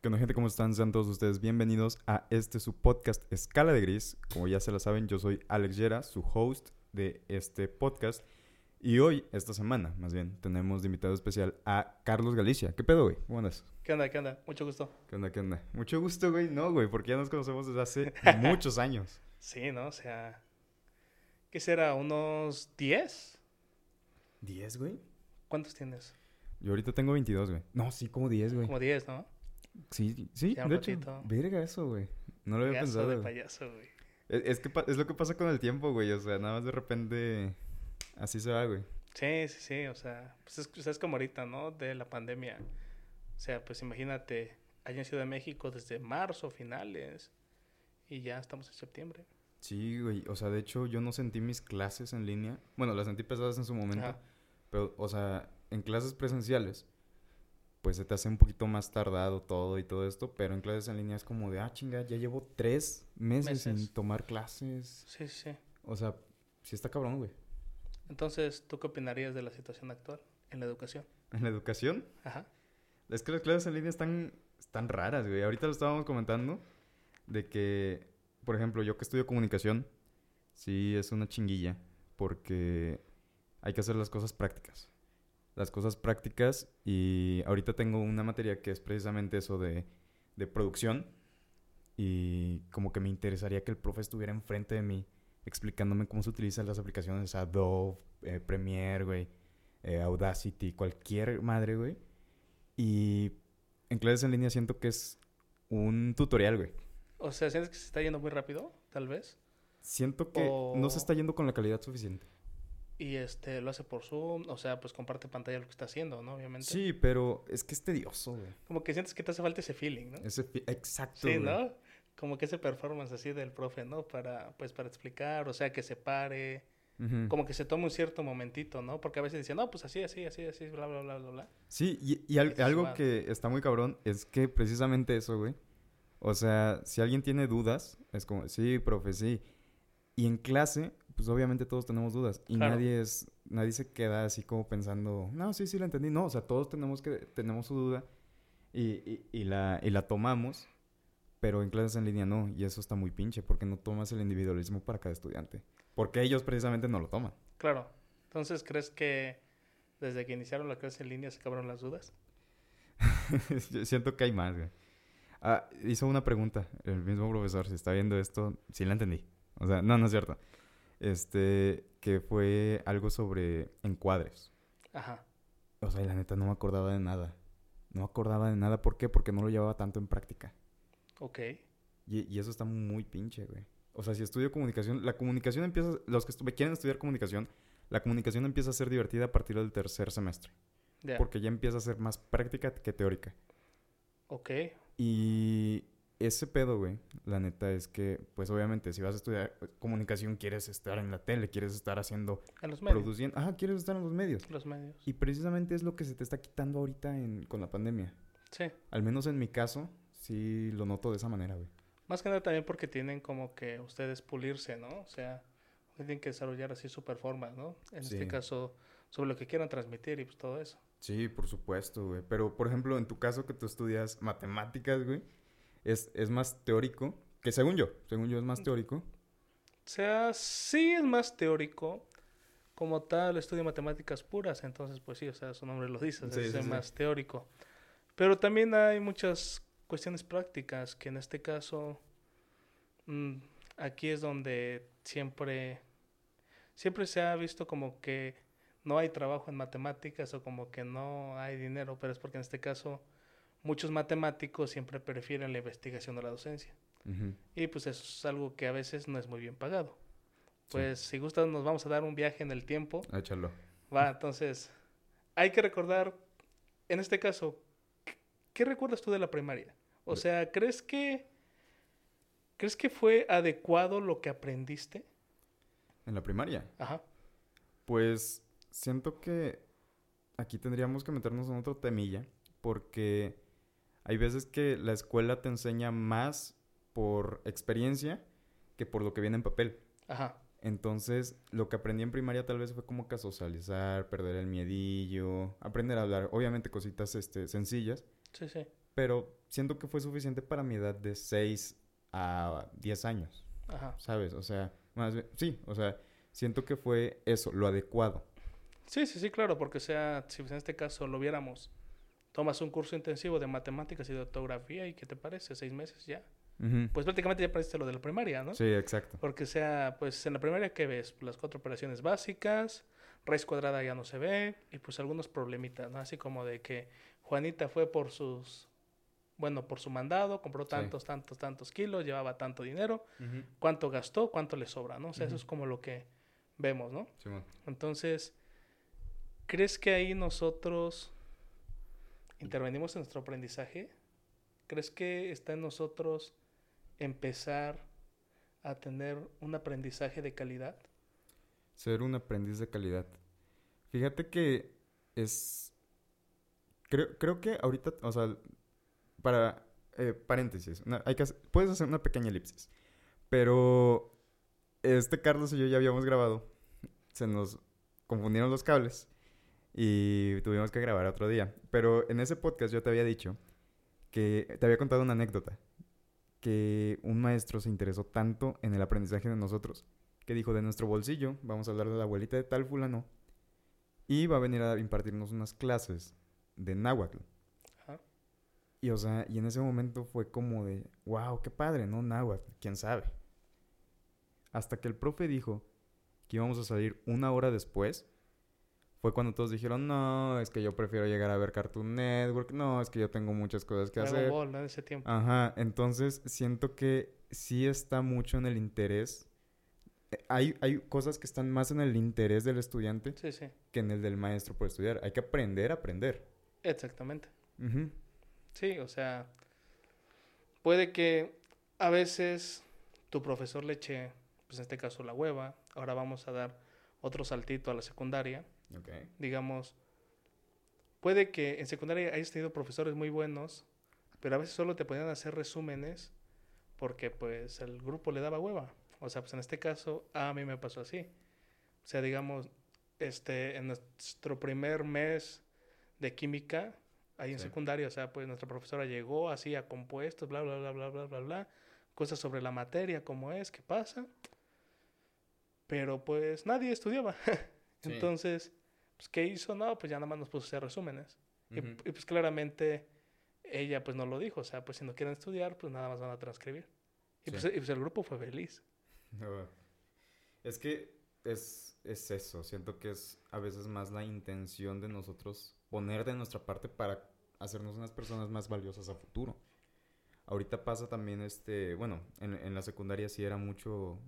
¿Qué onda, gente? ¿Cómo están? Sean todos ustedes bienvenidos a este su podcast Escala de Gris. Como ya se lo saben, yo soy Alex Yera, su host de este podcast. Y hoy, esta semana, más bien, tenemos de invitado especial a Carlos Galicia. ¿Qué pedo, güey? ¿Cómo andas? ¿Qué onda? ¿Qué onda? Mucho gusto. ¿Qué onda? ¿Qué onda? Mucho gusto, güey. No, güey, porque ya nos conocemos desde hace muchos años. Sí, ¿no? O sea, ¿qué será? ¿Unos 10? ¿10, güey? ¿Cuántos tienes? Yo ahorita tengo 22, güey. No, sí, como 10, güey. Como 10, ¿no? Sí, sí, de hecho. Verga eso, güey. No lo había pensado. de payaso, güey. Es, es que pa- es lo que pasa con el tiempo, güey. O sea, nada más de repente así se va, güey. Sí, sí, sí. O sea, pues es, pues es como ahorita, ¿no? De la pandemia. O sea, pues imagínate, allá en Ciudad de México desde marzo, finales. Y ya estamos en septiembre. Sí, güey. O sea, de hecho, yo no sentí mis clases en línea. Bueno, las sentí pesadas en su momento. Ajá. Pero, o sea, en clases presenciales, pues se te hace un poquito más tardado todo y todo esto. Pero en clases en línea es como de, ah, chinga, ya llevo tres meses, sin Meses. tomar clases. Sí, sí. O sea, sí está cabrón, güey. Entonces, ¿tú qué opinarías de la situación actual en la educación? En la educación, Ajá. Es que las clases en línea están, están raras, güey. Ahorita lo estábamos comentando de que, por ejemplo, yo que estudio comunicación, sí es una chinguilla porque hay que hacer las cosas prácticas. Las cosas prácticas y ahorita tengo una materia que es precisamente eso de, de producción y como que me interesaría que el profe estuviera enfrente de mí explicándome cómo se utilizan las aplicaciones Adobe, eh, Premiere, güey, eh, Audacity, cualquier madre, güey. Y en clases en línea siento que es un tutorial, güey. O sea, ¿sientes que se está yendo muy rápido? Tal vez. Siento que no se está yendo con la calidad suficiente. Y este lo hace por Zoom, o sea, pues comparte pantalla lo que está haciendo, ¿no? Obviamente. Sí, pero es que es tedioso, güey. Como que sientes que te hace falta ese feeling, ¿no? Ese Exacto, Sí, güey. ¿no? Como que ese performance así del profe, ¿no? Para, pues, para explicar, o sea, que se pare, Ujú. como que se tome un cierto momentito, ¿no? Porque a veces dicen, no, pues así, así, así, así, bla, bla, bla, bla, bla. Sí, y, y al- Eso algo que está muy cabrón es que precisamente eso, güey. O sea, si alguien tiene dudas, es como, sí, profe, sí. Y en clase, pues obviamente todos tenemos dudas. Y Claro. nadie es, nadie se queda así como pensando, no, sí, sí, la entendí. No, o sea, todos tenemos que, tenemos su duda y, y, y la, y la tomamos. Pero en clases en línea no, y eso está muy pinche, porque no tomas el individualismo para cada estudiante. Porque ellos precisamente no lo toman. Claro. Entonces, ¿crees que desde que iniciaron la clase en línea se acabaron las dudas? Yo siento que hay más, güey. Ah, hizo una pregunta el mismo profesor, si está viendo esto, sí la entendí. O sea, no, no es cierto. Este, que fue algo sobre encuadres. Ajá. O sea, y la neta no me acordaba de nada. No me acordaba de nada. ¿Por qué? Porque no lo llevaba tanto en práctica. Ok. Y, y eso está muy pinche, güey. O sea, si estudio comunicación, la comunicación empieza, los que estu- quieren estudiar comunicación, la comunicación empieza a ser divertida a partir del tercer semestre. Porque ya empieza a ser más práctica que teórica. Ok. Y ese pedo, güey, la neta es que, pues obviamente, si vas a estudiar comunicación, quieres estar en la tele, quieres estar haciendo, En los medios. produciendo, ajá, quieres estar en los medios. Los medios. Y precisamente es lo que se te está quitando ahorita en, con la pandemia. Sí. Al menos en mi caso, sí lo noto de esa manera, güey. Más que nada también porque tienen como que ustedes pulirse, ¿no? O sea, tienen que desarrollar así su performance, ¿no? En Sí. este caso, sobre lo que quieran transmitir y pues todo eso. Sí, por supuesto, güey. Pero, por ejemplo, en tu caso que tú estudias matemáticas, güey, es, es más teórico, que según yo, según yo es más teórico. O sea, sí es más teórico. Como tal, estudio matemáticas puras, entonces pues sí, o sea, su nombre lo dice, Sí, es sí, sí. más teórico. Pero también hay muchas cuestiones prácticas que en este caso, mm, aquí es donde siempre, siempre se ha visto como que no hay trabajo en matemáticas o como que no hay dinero, pero es porque en este caso muchos matemáticos siempre prefieren la investigación o la docencia. Y pues eso es algo que a veces no es muy bien pagado. Sí. Pues si gustan nos vamos a dar un viaje en el tiempo. Échalo. Va, entonces hay que recordar, en este caso, ¿qué- ¿qué recuerdas tú de la primaria? O sea, ¿crees que crees que fue adecuado lo que aprendiste? En la primaria. Ajá. Pues siento que aquí tendríamos que meternos en otro temilla, porque hay veces que la escuela te enseña más por experiencia que por lo que viene en papel. Ajá. Entonces, lo que aprendí en primaria tal vez fue como que socializar, perder el miedillo, aprender a hablar, obviamente cositas este, sencillas, Sí, sí. pero siento que fue suficiente para mi edad de 6 a 10 años, Ajá. ¿sabes? O sea, más bien, sí, o sea, siento que fue eso, lo adecuado. Sí, sí, sí, claro, porque sea, si en este caso lo viéramos, tomas un curso intensivo de matemáticas y de ortografía y ¿qué te parece? Seis meses ya. Pues prácticamente ya aprendiste lo de la primaria, ¿no? Sí, exacto. Porque sea, pues en la primaria, ¿qué ves? Las cuatro operaciones básicas, raíz cuadrada ya no se ve, y pues algunos problemitas, ¿no? Así como de que Juanita fue por sus, bueno, por su mandado, compró Sí. tantos, tantos, tantos kilos, llevaba tanto dinero, cuánto gastó, cuánto le sobra, ¿no? O sea, eso es como lo que vemos, ¿no? Simón. Entonces, ¿crees que ahí nosotros intervenimos en nuestro aprendizaje? ¿Crees que está en nosotros empezar a tener un aprendizaje de calidad? Ser un aprendiz de calidad. Fíjate que es... Creo, creo que ahorita, o sea, para... eh, paréntesis, hay que puedes hacer una pequeña elipsis. Pero este Carlos y yo ya habíamos grabado. Se nos confundieron los cables. Y tuvimos que grabar otro día. Pero en ese podcast yo te había dicho que te había contado una anécdota. Que un maestro se interesó tanto en el aprendizaje de nosotros que dijo de nuestro bolsillo, vamos a hablar de la abuelita de tal fulano, y va a venir a impartirnos unas clases de náhuatl. Ajá. Y o sea, y en ese momento fue como de, wow, qué padre, ¿no? Náhuatl, quién sabe. Hasta que el profe dijo que íbamos a salir una hora después, fue cuando todos dijeron, no, es que yo prefiero llegar a ver Cartoon Network, no, es que yo tengo muchas cosas que Dragon hacer. Ball, ¿no? En ese tiempo. Ajá, entonces siento que sí está mucho en el interés. Eh, Hay, hay cosas que están más en el interés del estudiante Sí, sí, que en el del maestro por estudiar. Hay que aprender a aprender. exactamente. Ujú, Sí, o sea, puede que a veces tu profesor le eche, pues en este caso la hueva, ahora vamos a dar otro saltito a la secundaria, ok. digamos, puede que en secundaria hayas tenido profesores muy buenos, pero a veces solo te podían hacer resúmenes porque pues el grupo le daba hueva. O sea, pues en este caso a mí me pasó así. O sea, digamos, este, en nuestro primer mes de química, ahí en Sí. secundaria, o sea, pues nuestra profesora llegó, hacía compuestos, bla, bla, bla, bla, bla, bla, bla, cosas sobre la materia, cómo es, qué pasa. Pero pues nadie estudiaba. Sí. Entonces, pues, ¿qué hizo? No, pues ya nada más nos puso a hacer resúmenes. Y- pues claramente ella pues no lo dijo. O sea, pues si no quieren estudiar, pues nada más van a transcribir. Y, Sí. pues, y, pues, el grupo fue feliz. No. Es que es, es eso. Siento que es a veces más la intención de nosotros poner de nuestra parte para hacernos unas personas más valiosas a futuro. Ahorita pasa también este, bueno, en, en la secundaria sí era mucho,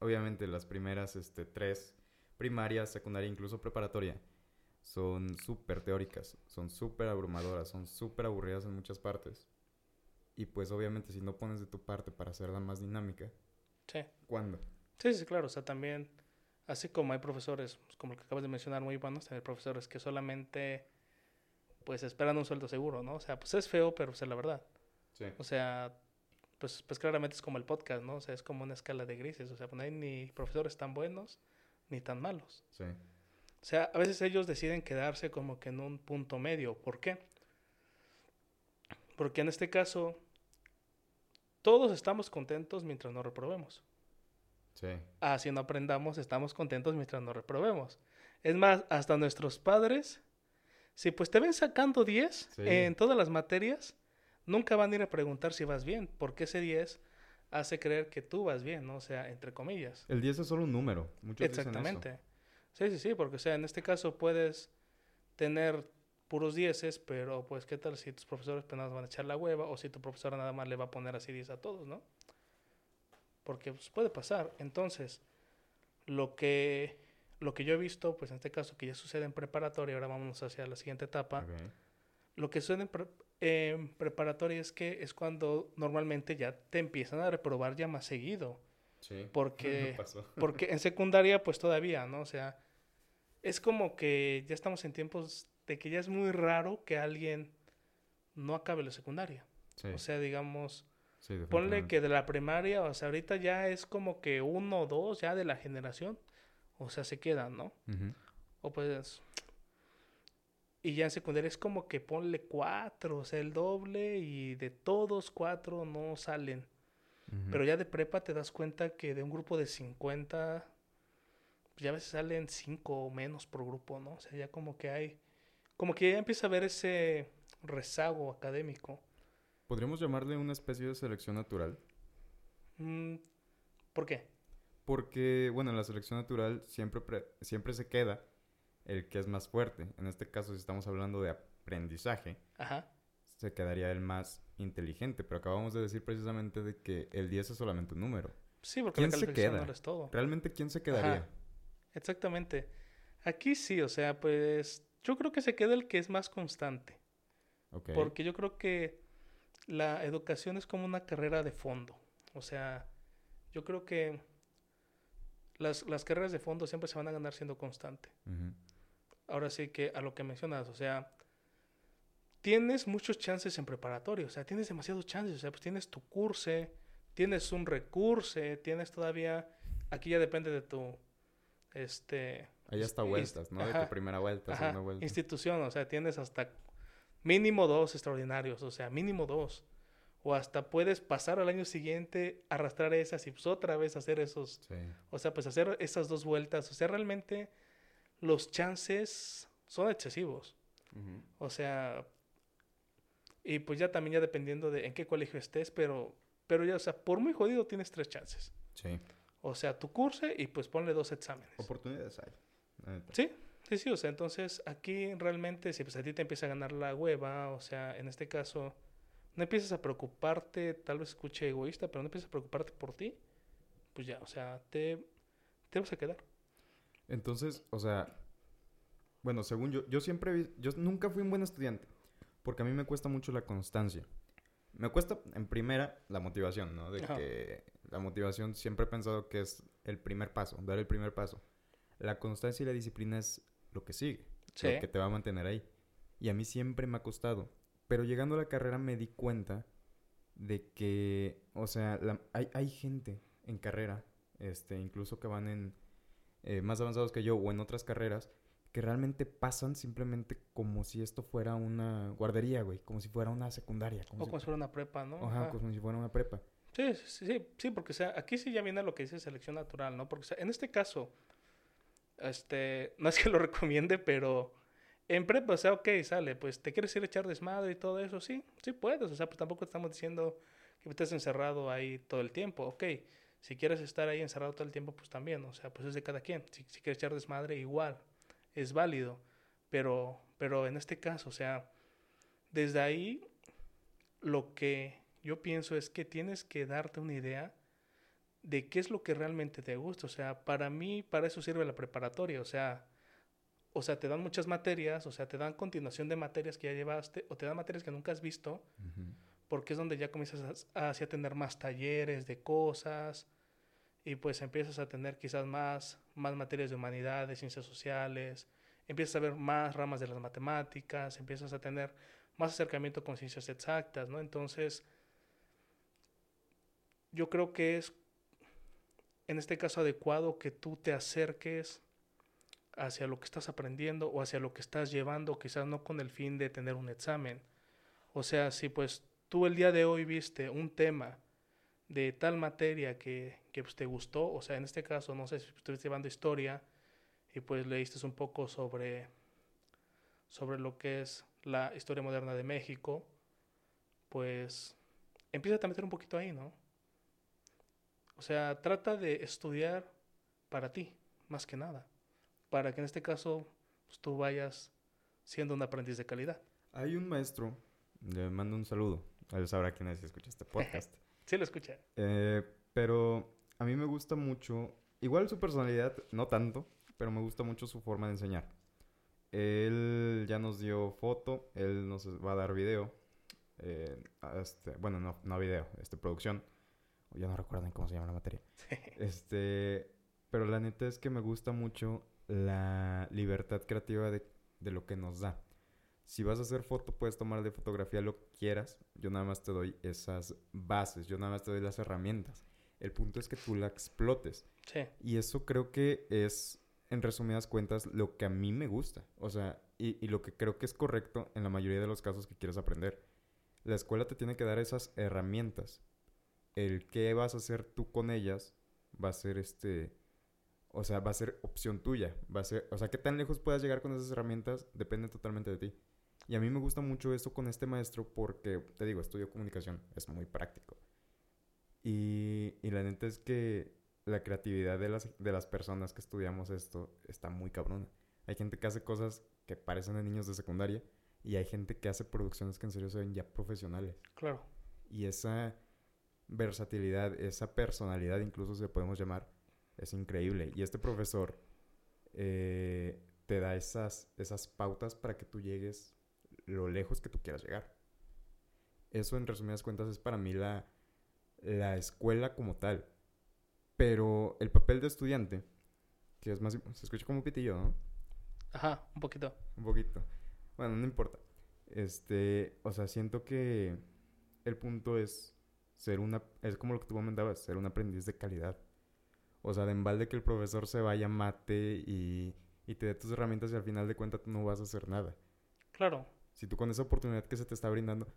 obviamente las primeras este, tres, primaria, secundaria, incluso preparatoria, son súper teóricas, son súper abrumadoras, son súper aburridas en muchas partes. Y pues obviamente si no pones de tu parte para hacerla más dinámica, Sí. ¿cuándo? Sí, sí, claro. O sea, también, así como hay profesores, pues, como el que acabas de mencionar, muy buenos, hay profesores que solamente pues esperan un sueldo seguro, ¿no? O sea, pues es feo, pero pues es la verdad. Sí. O sea, pues, pues claramente es como el podcast, ¿no? O sea, es como una escala de grises. O sea, pues no hay ni profesores tan buenos ni tan malos. Sí. O sea, a veces ellos deciden quedarse como que en un punto medio. ¿Por qué? Porque en este caso, todos estamos contentos mientras no reprobemos. Sí. Ah, si no aprendamos, estamos contentos mientras no reprobemos. Es más, hasta nuestros padres, si pues te ven sacando 10 Sí. en todas las materias, nunca van a ir a preguntar si vas bien, porque ese 10 hace creer que tú vas bien, ¿no? O sea, entre comillas. El 10 es solo un número. Muchos dicen eso. Sí, sí, sí, porque o sea, en este caso puedes tener puros dieces, pero pues qué tal si tus profesores apenas van a echar la hueva o si tu profesora nada más le va a poner así 10 a todos, ¿no? Porque pues, puede pasar. Entonces, lo que lo que yo he visto, pues en este caso que ya sucede en preparatoria, ahora vamos hacia la siguiente etapa. Lo que sucede en, pre- en preparatoria es que es cuando normalmente ya te empiezan a reprobar ya más seguido. Sí. Porque- pasó. Porque en secundaria, pues todavía, ¿no? O sea, es como que ya estamos en tiempos de que ya es muy raro que alguien no acabe la secundaria. Sí. O sea, digamos, sí, ponle que de la primaria, o sea, ahorita ya es como que uno o dos ya de la generación, o sea, se quedan, ¿no? O pues, Y ya en secundaria es como que ponle cuatro, o sea, el doble y de todos cuatro no salen. Pero ya de prepa te das cuenta que de un grupo de 50, pues ya a veces salen cinco o menos por grupo, ¿no? O sea, ya como que hay, como que ya empieza a haber ese rezago académico. Podríamos llamarle una especie de selección natural. Mm, ¿Por qué? Porque, bueno, en la selección natural siempre, pre- siempre se queda el que es más fuerte. En este caso, si estamos hablando de aprendizaje, Ajá. se quedaría el más inteligente. Pero acabamos de decir precisamente de que el 10 es solamente un número. Sí, porque la ¿Quién se calificación queda? no todo. ¿Realmente quién se quedaría? Ajá. Exactamente. Aquí sí, o sea, pues yo creo que se queda el que es más constante. Porque yo creo que la educación es como una carrera de fondo. O sea, yo creo que las, las carreras de fondo siempre se van a ganar siendo constante. Ahora sí que a lo que mencionas, o sea, tienes muchos chances en preparatoria, o sea, tienes demasiados chances, o sea, pues tienes tu curso, tienes un recurso, tienes todavía, aquí ya depende de tu, este, Ahí hasta vueltas, ¿no? De tu primera vuelta, Ajá, segunda vuelta. institución, o sea, tienes hasta mínimo dos extraordinarios, o sea, mínimo dos. O hasta puedes pasar al año siguiente, arrastrar esas y pues otra vez hacer esos, Sí. o sea, pues hacer esas dos vueltas. O sea, realmente los chances son excesivos. O sea, y pues ya también ya dependiendo de en qué colegio estés, pero, pero ya, o sea, por muy jodido tienes tres chances. Sí. O sea, tu curso y pues ponle dos exámenes. Oportunidades hay. Sí, sí, sí, o sea, entonces aquí realmente si pues a ti te empieza a ganar la hueva, o sea, en este caso, no empiezas a preocuparte, tal vez escuche egoísta, pero no empiezas a preocuparte por ti, pues ya, o sea, te, te vas a quedar. Entonces, o sea, bueno, según yo, yo siempre, yo nunca fui un buen estudiante, porque a mí me cuesta mucho la constancia. Me cuesta, en primera, la motivación, ¿no? De Ajá. que la motivación siempre he pensado que es el primer paso, dar el primer paso. La constancia y la disciplina es lo que sigue, Sí. lo que te va a mantener ahí. Y a mí siempre me ha costado. Pero llegando a la carrera me di cuenta de que, o sea, la- hay, hay gente en carrera, este, incluso que van en eh, más avanzados que yo o en otras carreras, que realmente pasan simplemente como si esto fuera una guardería, güey, como si fuera una secundaria. O Como si, como si fuera una prepa, ¿no? Ajá, Ajá. como si fuera una prepa. Sí, sí, sí, porque sea, aquí sí ya viene lo que dice selección natural, ¿no? Porque sea, en este caso, este, no es que lo recomiende, pero en prepa, o sea, ok, sale, pues te quieres ir a echar desmadre y todo eso, sí, sí puedes, o sea, pues tampoco estamos diciendo que estés encerrado ahí todo el tiempo, ok, si quieres estar ahí encerrado todo el tiempo, pues también, o sea, pues es de cada quien, si, si quieres echar desmadre, igual, es válido, pero, pero en este caso, o sea, desde ahí, lo que yo pienso es que tienes que darte una idea de qué es lo que realmente te gusta. O sea, para mí, para eso sirve la preparatoria. O sea, o sea, te dan muchas materias, o sea, te dan continuación de materias que ya llevaste, o te dan materias que nunca has visto, Ujú. porque es donde ya comienzas a, así a tener más talleres de cosas, y pues empiezas a tener quizás más, más materias de humanidades, ciencias sociales, empiezas a ver más ramas de las matemáticas, empiezas a tener más acercamiento con ciencias exactas, ¿no? Entonces, yo creo que es, en este caso, adecuado que tú te acerques hacia lo que estás aprendiendo o hacia lo que estás llevando, quizás no con el fin de tener un examen. O sea, si pues tú el día de hoy viste un tema de tal materia que, que pues, te gustó, o sea, en este caso, no sé si estuviste llevando historia y pues leíste un poco sobre, sobre lo que es la historia moderna de México, pues empieza a meter un poquito ahí, ¿no? O sea, trata de estudiar para ti, más que nada, para que en este caso pues, tú vayas siendo un aprendiz de calidad. Hay un maestro, le mando un saludo. Él sabrá quién es si escucha este podcast. Sí, lo escuché. Eh, pero a mí me gusta mucho, igual su personalidad, no tanto, pero me gusta mucho su forma de enseñar. Él ya nos dio foto, él nos va a dar video. eh, este, bueno, no, no video, este, producción. Ya no recuerdan cómo se llama la materia. Este, pero la neta es que me gusta mucho la libertad creativa de, de lo que nos da. Si vas a hacer foto, puedes tomar de fotografía lo que quieras. Yo nada más te doy esas bases, yo nada más te doy las herramientas. El punto es que tú la explotes. Sí, Y eso creo que es en resumidas cuentas, lo que a mí me gusta. O sea, y, y lo que creo que es correcto en la mayoría de los casos que quieres aprender. La escuela te tiene que dar esas herramientas. El qué vas a hacer tú con ellas va a ser este... O sea, va a ser opción tuya. Va a ser... O sea, qué tan lejos puedas llegar con esas herramientas depende totalmente de ti. Y a mí me gusta mucho esto con este maestro porque, te digo, estudio comunicación. Es muy práctico. Y, y la neta es que la creatividad de las, de las personas que estudiamos esto está muy cabrona. Hay gente que hace cosas que parecen de niños de secundaria y hay gente que hace producciones que en serio se ven ya profesionales. Claro. Y esa versatilidad, esa personalidad incluso se podemos llamar, es increíble. Y este profesor eh, te da esas, esas pautas para que tú llegues lo lejos que tú quieras llegar. Eso en resumidas cuentas es para mí la, la escuela como tal. Pero el papel de estudiante, que es más... Se escucha como un pitillo, ¿no? Ajá, un poquito. Un poquito. Bueno, no importa. Este, o sea, siento que el punto es ser una... Es como lo que tú comentabas, ser un aprendiz de calidad. O sea, de embalde que el profesor se vaya, mate y, y te dé tus herramientas y al final de cuentas tú no vas a hacer nada. Claro. Si tú con esa oportunidad que se te está brindando,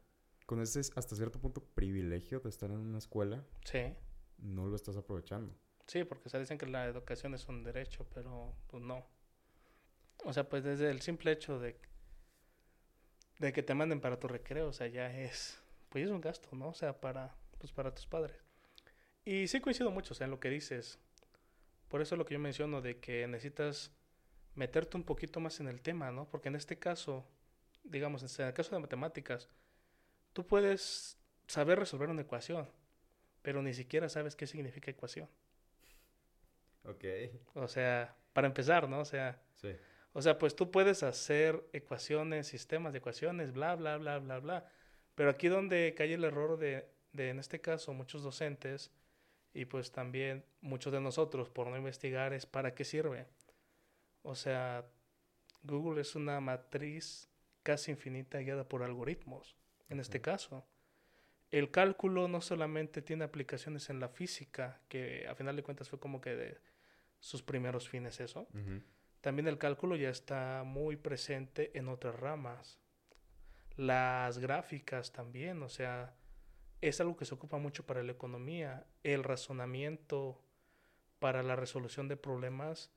con ese hasta cierto punto privilegio de estar en una escuela, Sí. no lo estás aprovechando. Sí, porque se dicen que la educación es un derecho, pero pues no. O sea, pues desde el simple hecho de, de que te manden para tu recreo, o sea, ya es, pues es un gasto, ¿no? O sea, para, pues para tus padres. Y sí coincido mucho, o sea, en lo que dices. Por eso es lo que yo menciono de que necesitas meterte un poquito más en el tema, ¿no? Porque en este caso, digamos, en el caso de matemáticas, tú puedes saber resolver una ecuación, pero ni siquiera sabes qué significa ecuación. Ok. O sea, para empezar, ¿no? O sea, Sí. o sea, pues tú puedes hacer ecuaciones, sistemas de ecuaciones, bla, bla, bla, bla, bla. Pero aquí donde cae el error de, de, en este caso, muchos docentes y pues también muchos de nosotros por no investigar es para qué sirve. O sea, Google es una matriz casi infinita guiada por algoritmos, en este caso. El cálculo no solamente tiene aplicaciones en la física, que a final de cuentas fue como que de sus primeros fines eso. También el cálculo ya está muy presente en otras ramas. Las gráficas también, o sea, es algo que se ocupa mucho para la economía. El razonamiento para la resolución de problemas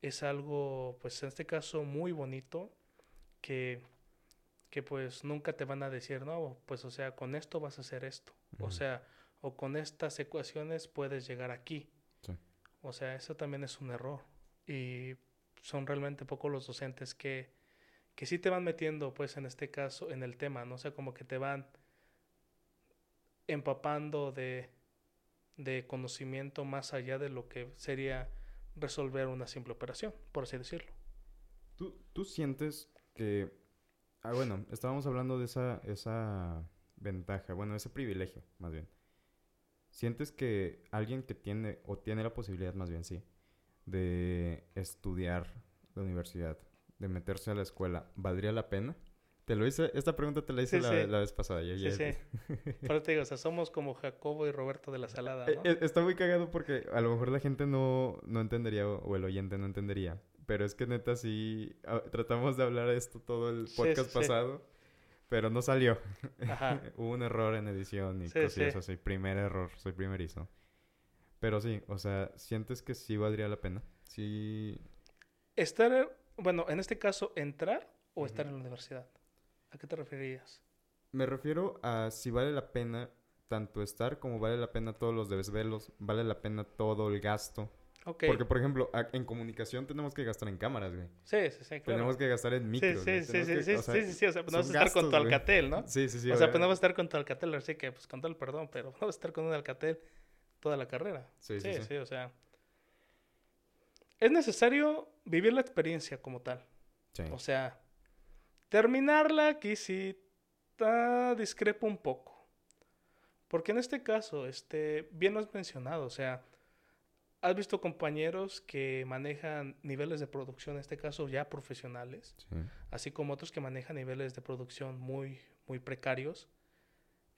es algo, pues en este caso, muy bonito que, que pues nunca te van a decir, no, pues o sea, con esto vas a hacer esto. O sea, o con estas ecuaciones puedes llegar aquí. Sí. O sea, eso también es un error. Y son realmente pocos los docentes que, que sí te van metiendo, pues en este caso, en el tema, ¿no? O sea, como que te van empapando de, de conocimiento más allá de lo que sería resolver una simple operación, por así decirlo. ¿Tú, tú sientes que... Ah, bueno, estábamos hablando de esa, esa ventaja, bueno, ese privilegio, más bien. ¿Sientes que alguien que tiene, o tiene la posibilidad, más bien, sí, de estudiar la universidad, de meterse a la escuela, ¿valdría la pena? Te lo hice, esta pregunta te la hice Sí, la, sí. la vez pasada. ya- Sí, ya- sí. Pero te digo, o sea, somos como Jacobo y Roberto de la Salada, Eh, ¿no? eh, Está muy cagado porque a lo mejor la gente no, no entendería o, el oyente no entendería. Pero es que neta sí ah, tratamos de hablar esto todo el podcast pasado, pero no salió. Ajá. Hubo un error en edición y cosillas sí. así. Primer error, soy primerizo. Pero sí, o sea, ¿sientes que sí valdría la pena? Sí. Estar, bueno, en este caso, entrar o estar en la universidad. ¿A qué te referirías? Me refiero a si vale la pena tanto estar como vale la pena todos los desvelos, vale la pena todo el gasto. Ok. Porque, por ejemplo, en comunicación tenemos que gastar en cámaras, güey. Sí, sí, sí, claro. Tenemos que gastar en micros. sí, sí, sí, que- sí, o sea, sí, sí, sí, o sea, pues no vas a estar con tu güey. Alcatel, ¿no? Sí, sí, sí. o sea, pues no vas a estar con tu Alcatel, así que, pues con todo el perdón, pero no vas a estar con un Alcatel toda la carrera. Sí, Sí, sí, sí, sí. o sea. Es necesario vivir la experiencia como tal. Sí. O sea, terminarla aquí sí discrepo un poco. Porque en este caso, este, bien lo has mencionado, o sea, has visto compañeros que manejan niveles de producción, en este caso ya profesionales, Sí. así como otros que manejan niveles de producción muy, muy precarios.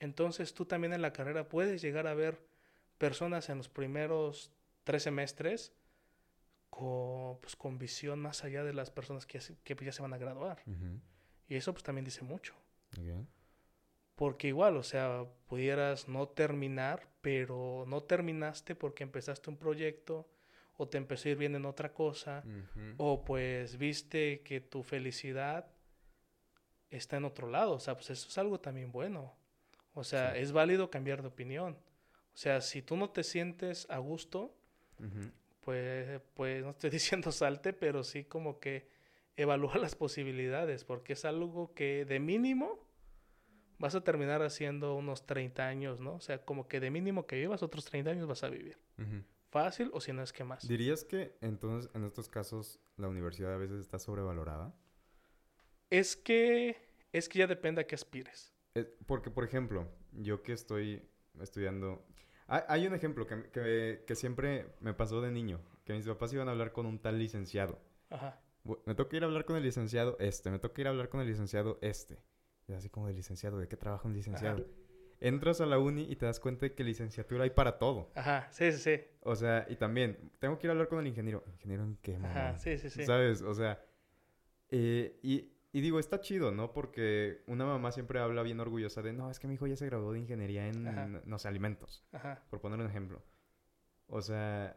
Entonces tú también en la carrera puedes llegar a ver personas en los primeros tres semestres con, pues, con visión más allá de las personas que, ya se- que ya se van a graduar. Y eso pues también dice mucho. Porque igual, o sea, pudieras no terminar, pero no terminaste porque empezaste un proyecto o te empezó a ir bien en otra cosa o pues viste que tu felicidad está en otro lado. O sea, pues eso es algo también bueno. O sea, Sí. es válido cambiar de opinión. O sea, si tú no te sientes a gusto, pues, pues no estoy diciendo salte, pero sí como que evalúa las posibilidades, porque es algo que de mínimo vas a terminar haciendo unos 30 años, ¿no? O sea, como que de mínimo que vivas otros 30 años vas a vivir. Fácil o si no es que más. ¿Dirías que entonces en estos casos la universidad a veces está sobrevalorada? Es que es que ya depende a qué aspires. Eh, porque, por ejemplo, yo que estoy estudiando... Hay, hay un ejemplo que, que- que siempre me pasó de niño, que mis papás iban a hablar con un tal licenciado. Ajá. Me toca ir a hablar con el licenciado este, me toca ir a hablar con el licenciado este. Y así como de licenciado, ¿de qué trabaja un licenciado? Entras a la uni y te das cuenta de que licenciatura hay para todo. Ajá, sí, sí, sí. O sea, y también, tengo que ir a hablar con el ingeniero. ¿Ingeniero en qué, mamá? Ajá, sí, sí, sí. ¿Sabes? O sea, eh, y, y digo, está chido, ¿no? Porque una mamá siempre habla bien orgullosa de, no, es que mi hijo ya se graduó de ingeniería en, Ajá. no sé, alimentos, Ajá. por poner un ejemplo. O sea,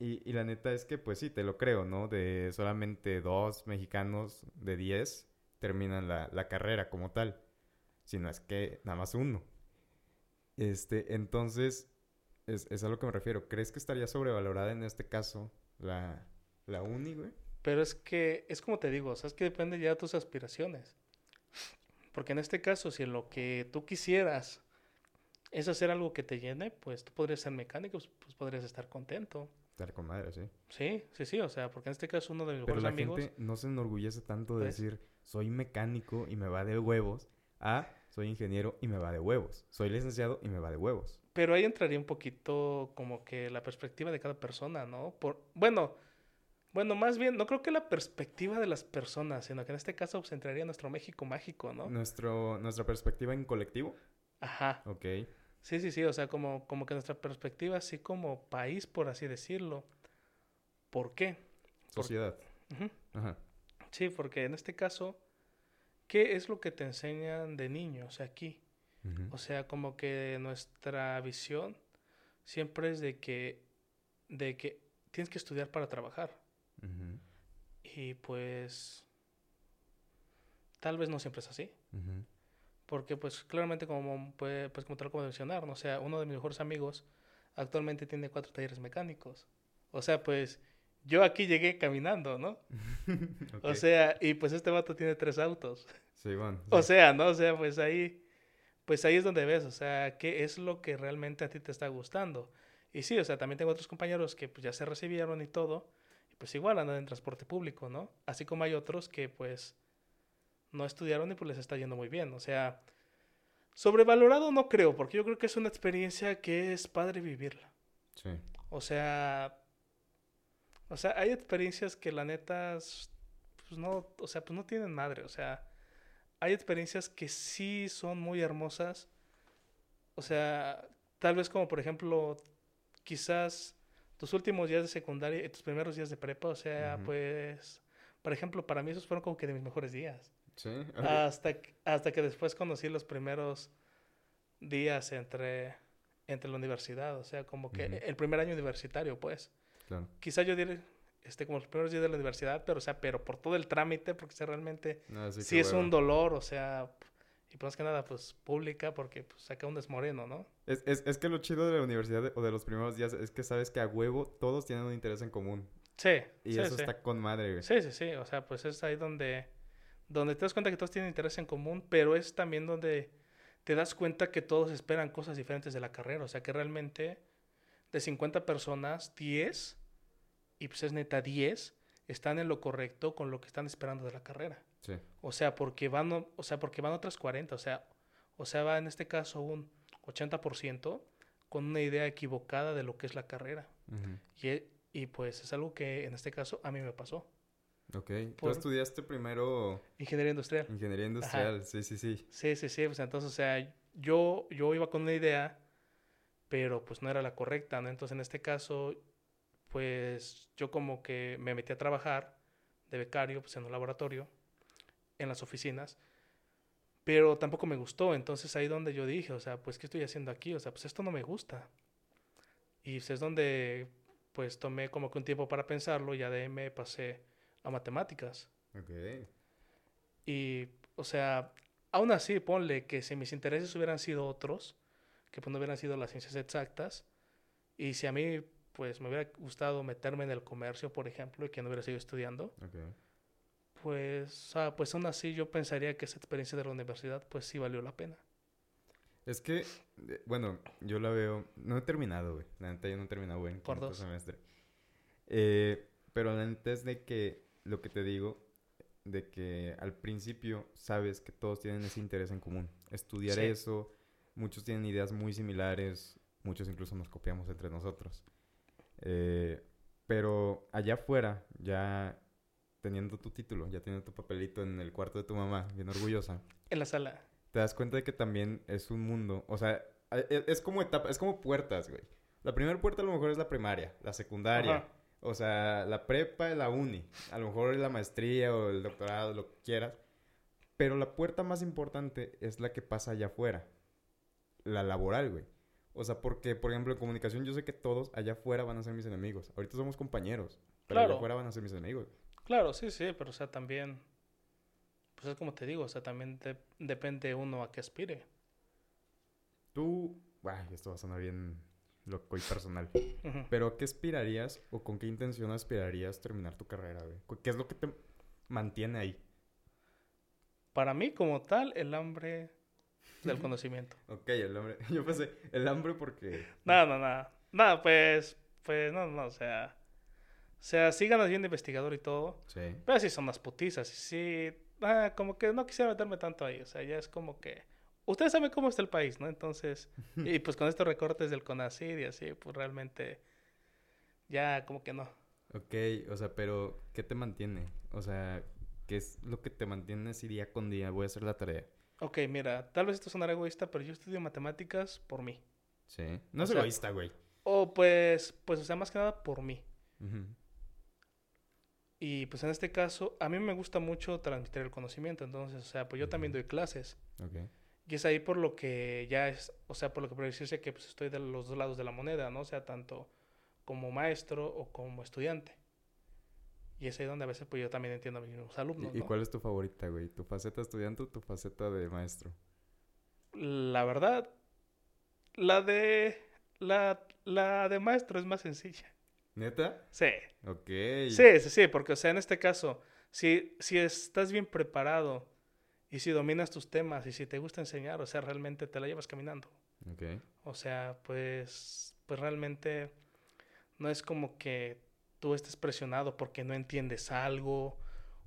y, y la neta es que, pues sí, te lo creo, ¿no? De solamente dos mexicanos de diez terminan la, carrera como tal. Si no es que nada más uno. Este, entonces, es, es a lo que me refiero. ¿Crees que estaría sobrevalorada en este caso la, la uni, güey? Pero es que, es como te digo, o sea, es que depende ya de tus aspiraciones. Porque en este caso, si lo que tú quisieras es hacer algo que te llene, pues tú podrías ser mecánico, pues, pues podrías estar contento. Estar con madre, sí. Sí, sí, sí, o sea, porque en este caso uno de mis Pero mejores la amigos... gente no se enorgullece tanto de decir, soy mecánico y me va de huevos, a soy ingeniero y me va de huevos. Soy licenciado y me va de huevos. Pero ahí entraría un poquito como que la perspectiva de cada persona, ¿no? Por, bueno, bueno, más bien, no creo que la perspectiva de las personas, sino que en este caso pues, entraría nuestro México mágico, ¿no? Nuestro, nuestra perspectiva en colectivo. Ajá. Ok. Sí, sí, sí, o sea, como, como que nuestra perspectiva, así como país, por así decirlo. ¿Por qué? Por- Sociedad. Ajá. Sí, porque en este caso, ¿qué es lo que te enseñan de niños aquí? O sea, como que nuestra visión siempre es de que, de que tienes que estudiar para trabajar. Y pues, tal vez no siempre es así. Porque pues claramente como, pues, pues como te lo acabo de mencionar, ¿no? o sea, uno de mis mejores amigos actualmente tiene cuatro talleres mecánicos. O sea, pues yo aquí llegué caminando, ¿no? O sea, y pues este vato tiene tres autos. Sí, bueno. O sea, ¿no? O sea, pues ahí, pues ahí es donde ves, o sea, qué es lo que realmente a ti te está gustando. Y sí, o sea, también tengo otros compañeros que pues ya se recibieron y todo, y pues igual andan en transporte público, ¿no? Así como hay otros que pues no estudiaron y pues les está yendo muy bien. O sea, sobrevalorado no creo, porque yo creo que es una experiencia que es padre vivirla. Sí. O sea, o sea, hay experiencias que la neta, pues no, o sea, pues no tienen madre. O sea, hay experiencias que sí son muy hermosas. O sea, tal vez como por ejemplo, quizás tus últimos días de secundaria y tus primeros días de prepa. O sea, pues, por ejemplo, para mí esos fueron como que de mis mejores días. Sí. Hasta, que- hasta que después conocí los primeros días entre, entre la universidad. O sea, como que el primer año universitario, pues Claro. quizá yo diré este como los primeros días de la universidad, pero o sea, pero por todo el trámite, porque o sea, realmente No, sí, es un dolor, o sea, y pues más que nada, pues pública, porque pues acá un desmoreno, ¿no? Es, es, es que lo chido de la universidad de- o de los primeros días es que sabes que a huevo todos tienen un interés en común. Sí, Y sí, eso sí. está con madre, güey. Sí, sí, sí, o sea, pues es ahí donde, donde te das cuenta que todos tienen interés en común, pero es también donde te das cuenta que todos esperan cosas diferentes de la carrera, o sea, que realmente de 50 personas, 10, y pues es neta 10, están en lo correcto con lo que están esperando de la carrera. Sí. O sea, porque van, o sea, porque van otras 40, o sea, o sea, va en este caso un 80% con una idea equivocada de lo que es la carrera. Y, y pues es algo que en este caso a mí me pasó. Ok. Tú Por- estudiaste primero Ingeniería industrial. ingeniería industrial. Sí, sí, sí. Sí, sí, sí, pues entonces, o sea, yo, yo iba con una idea, pero pues no era la correcta, ¿no? Entonces, en este caso, pues yo como que me metí a trabajar de becario pues en un laboratorio, en las oficinas, pero tampoco me gustó, entonces ahí donde yo dije, o sea, pues ¿qué estoy haciendo aquí? O sea, pues esto no me gusta. Y pues, es donde pues tomé como que un tiempo para pensarlo y ya de ahí me pasé a matemáticas. Ok. Y, o sea, aún así, ponle que si mis intereses hubieran sido otros, que pues no hubieran sido las ciencias exactas, y si a mí, pues me hubiera gustado meterme en el comercio, por ejemplo, y que no hubiera seguido estudiando, Ok. pues, ah, pues aún así yo pensaría que esa experiencia de la universidad, pues sí valió la pena. Es que, eh, bueno, yo la veo. No he terminado, güey. La neta, yo no he terminado, güey. en Por dos. semestre. Eh, pero la neta es de que lo que te digo, de que al principio sabes que todos tienen ese interés en común. Estudiar Sí. eso, muchos tienen ideas muy similares, muchos incluso nos copiamos entre nosotros. Eh, pero allá afuera, ya teniendo tu título, ya teniendo tu papelito en el cuarto de tu mamá, bien orgullosa En la sala. te das cuenta de que también es un mundo, o sea, e- e- es como etapa, es como puertas, güey. La primera puerta a lo mejor es la primaria, la secundaria, Ajá. O sea, la prepa, la uni, a lo mejor la maestría o el doctorado, lo que quieras. Pero la puerta más importante es la que pasa allá afuera, la laboral, güey. O sea, porque, por ejemplo, en comunicación yo sé que todos allá afuera van a ser mis enemigos. Ahorita somos compañeros, pero allá Claro. afuera van a ser mis enemigos. Claro, sí, sí, pero o sea, también, pues es como te digo, o sea, también de- depende uno a qué aspire. Tú, ay, esto va a sonar bien loco y personal. Pero ¿a qué aspirarías o con qué intención aspirarías terminar tu carrera, güey? ¿Qué es lo que te mantiene ahí? Para mí, como tal, el hambre del conocimiento. Ok, el hambre. Yo pensé, el hambre porque... No, no, no. No, pues, pues, no, no, o sea. O sea, sí ganas bien de investigador y todo. Sí. Pero sí son las putizas. Y sí, ah, como que no quisiera meterme tanto ahí. O sea, ya es como que. Ustedes saben cómo está el país, ¿no? Entonces. y pues con estos recortes del CONACYT y así, pues realmente. Ya, como que no. Ok, o sea, pero ¿qué te mantiene? O sea, ¿qué es lo que te mantiene así día con día? Voy a hacer la tarea. Ok, mira, tal vez esto sonará egoísta, pero yo estudio matemáticas por mí. Sí. No O es sea- egoísta, güey. O pues, pues, o sea, más que nada por mí. Y pues en este caso, a mí me gusta mucho transmitir el conocimiento. Entonces, o sea, pues yo también doy clases. Ok. Y es ahí por lo que ya es, o sea, por lo que puede decirse que pues, estoy de los dos lados de la moneda, ¿no? O sea, tanto como maestro o como estudiante. Y es ahí donde a veces pues yo también entiendo a mis alumnos, ¿Y, y ¿no? cuál es tu favorita, güey? ¿Tu faceta estudiante o tu faceta de maestro? La verdad, la de la, la de maestro es más sencilla. ¿Neta? Sí. Ok. Sí, sí, sí, porque o sea, en este caso, si, si estás bien preparado y si dominas tus temas y si te gusta enseñar, o sea, realmente te la llevas caminando. Ok. O sea, pues, pues realmente no es como que tú estés presionado porque no entiendes algo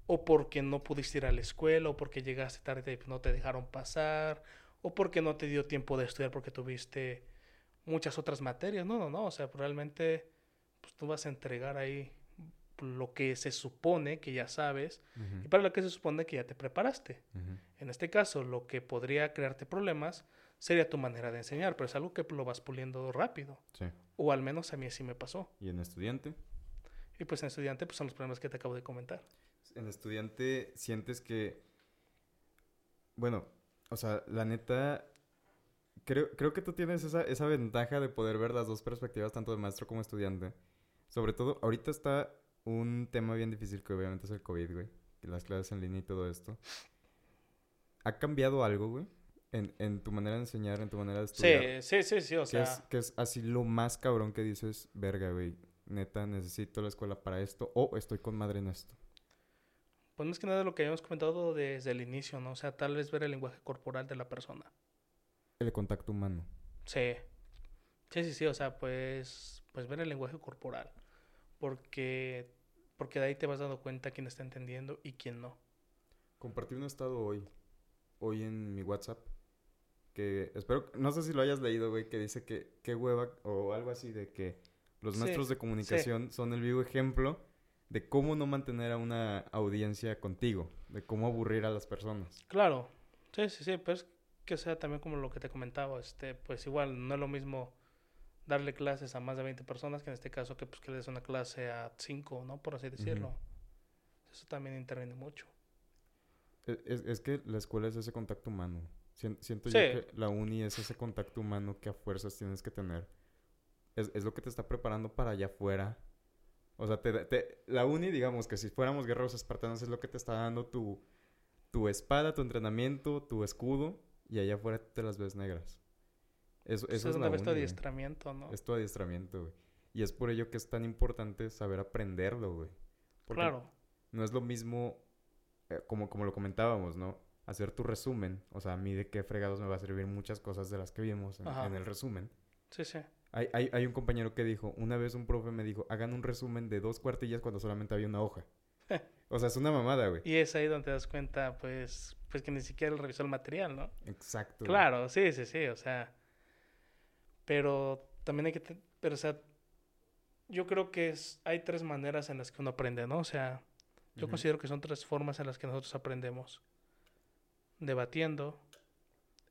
o porque no pudiste ir a la escuela o porque llegaste tarde y no te dejaron pasar o porque no te dio tiempo de estudiar porque tuviste muchas otras materias. No, no, no. O sea, realmente pues, tú vas a entregar ahí lo que se supone que ya sabes y para lo que se supone que ya te preparaste. En este caso, lo que podría crearte problemas sería tu manera de enseñar, pero es algo que lo vas puliendo rápido. Sí. O al menos a mí así me pasó. ¿Y en estudiante? Y pues en estudiante, pues son los problemas que te acabo de comentar. En estudiante sientes que, bueno, o sea, la neta, creo, creo que tú tienes esa, esa ventaja de poder ver las dos perspectivas, tanto de maestro como estudiante. Sobre todo, ahorita está un tema bien difícil que obviamente es el COVID, güey. y Las clases en línea y todo esto. ¿Ha cambiado algo, güey? En, en tu manera de enseñar, en tu manera de estudiar. Sí, sí, sí, sí, o que, sea, es, que es así lo más cabrón que dices, verga, güey. Neta, necesito la escuela para esto. O estoy con madre en esto. pues más que nada lo que habíamos comentado desde el inicio, ¿no? O sea, tal vez ver el lenguaje corporal de la persona. El contacto humano. Sí. Sí, sí, sí, o sea, pues, pues ver el lenguaje corporal. Porque, porque de ahí te vas dando cuenta quién está entendiendo y quién no. Compartí un estado hoy. Hoy en mi WhatsApp. Que espero, no sé si lo hayas leído, güey, que dice que qué hueva o algo así de que los Sí, maestros de comunicación son el vivo ejemplo de cómo no mantener a una audiencia contigo, de cómo aburrir a las personas. Claro, sí, sí, sí, pues que sea también como lo que te comentaba, este, pues igual no es lo mismo darle clases a más de 20 personas, que en este caso que pues que le des una clase a 5, ¿no? Por así decirlo. Eso también interviene mucho. E, Es, es que la escuela es ese contacto humano. Sien- Siento Sí. yo que la uni es ese contacto humano que a fuerzas tienes que tener. Es, es lo que te está preparando para allá afuera. O sea, te, da- te- la uni, digamos que si fuéramos guerreros espartanos, es lo que te está dando tu, tu espada, tu entrenamiento, tu escudo, y allá afuera te las ves negras. Eso, Eso eso es es la tu güey. adiestramiento, ¿no? Es tu adiestramiento, güey. Y es por ello que es tan importante saber aprenderlo, güey. Claro. no es lo mismo, eh, como, como lo comentábamos, ¿no? Hacer tu resumen. O sea, a mí de qué fregados me va a servir muchas cosas de las que vimos en, el resumen. Sí, sí. Hay, hay, hay un compañero que dijo, una vez un profe me dijo, hagan un resumen de dos cuartillas cuando solamente había una hoja. o sea, es una mamada, güey. Y es ahí donde te das cuenta, pues, pues que ni siquiera él revisó el material, ¿no? Exacto. güey. Claro, sí, sí, sí, o sea. Pero también hay que, pero o sea, yo creo que es, hay tres maneras en las que uno aprende, ¿no? O sea, yo considero que son tres formas en las que nosotros aprendemos. Debatiendo,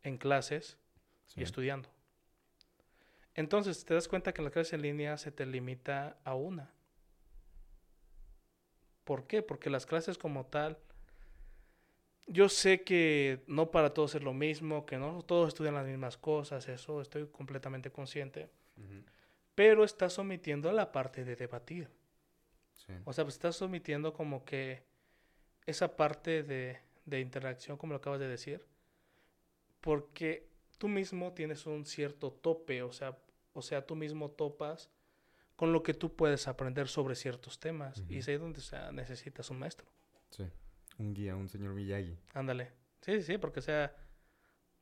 en clases Sí. y estudiando. Entonces, te das cuenta que la clase en línea se te limita a una. ¿Por qué? Porque las clases como tal, yo sé que no para todos es lo mismo, que no todos estudian las mismas cosas, eso estoy completamente consciente, Ujú. pero estás omitiendo la parte de debatir. Sí. O sea, pues estás omitiendo como que esa parte de, de interacción, como lo acabas de decir, porque tú mismo tienes un cierto tope, o sea, o sea, tú mismo topas con lo que tú puedes aprender sobre ciertos temas. Y es ahí donde o sea, necesitas un maestro. Sí. Un guía, un señor Miyagi. Ándale. Sí, sí, sí, porque o sea,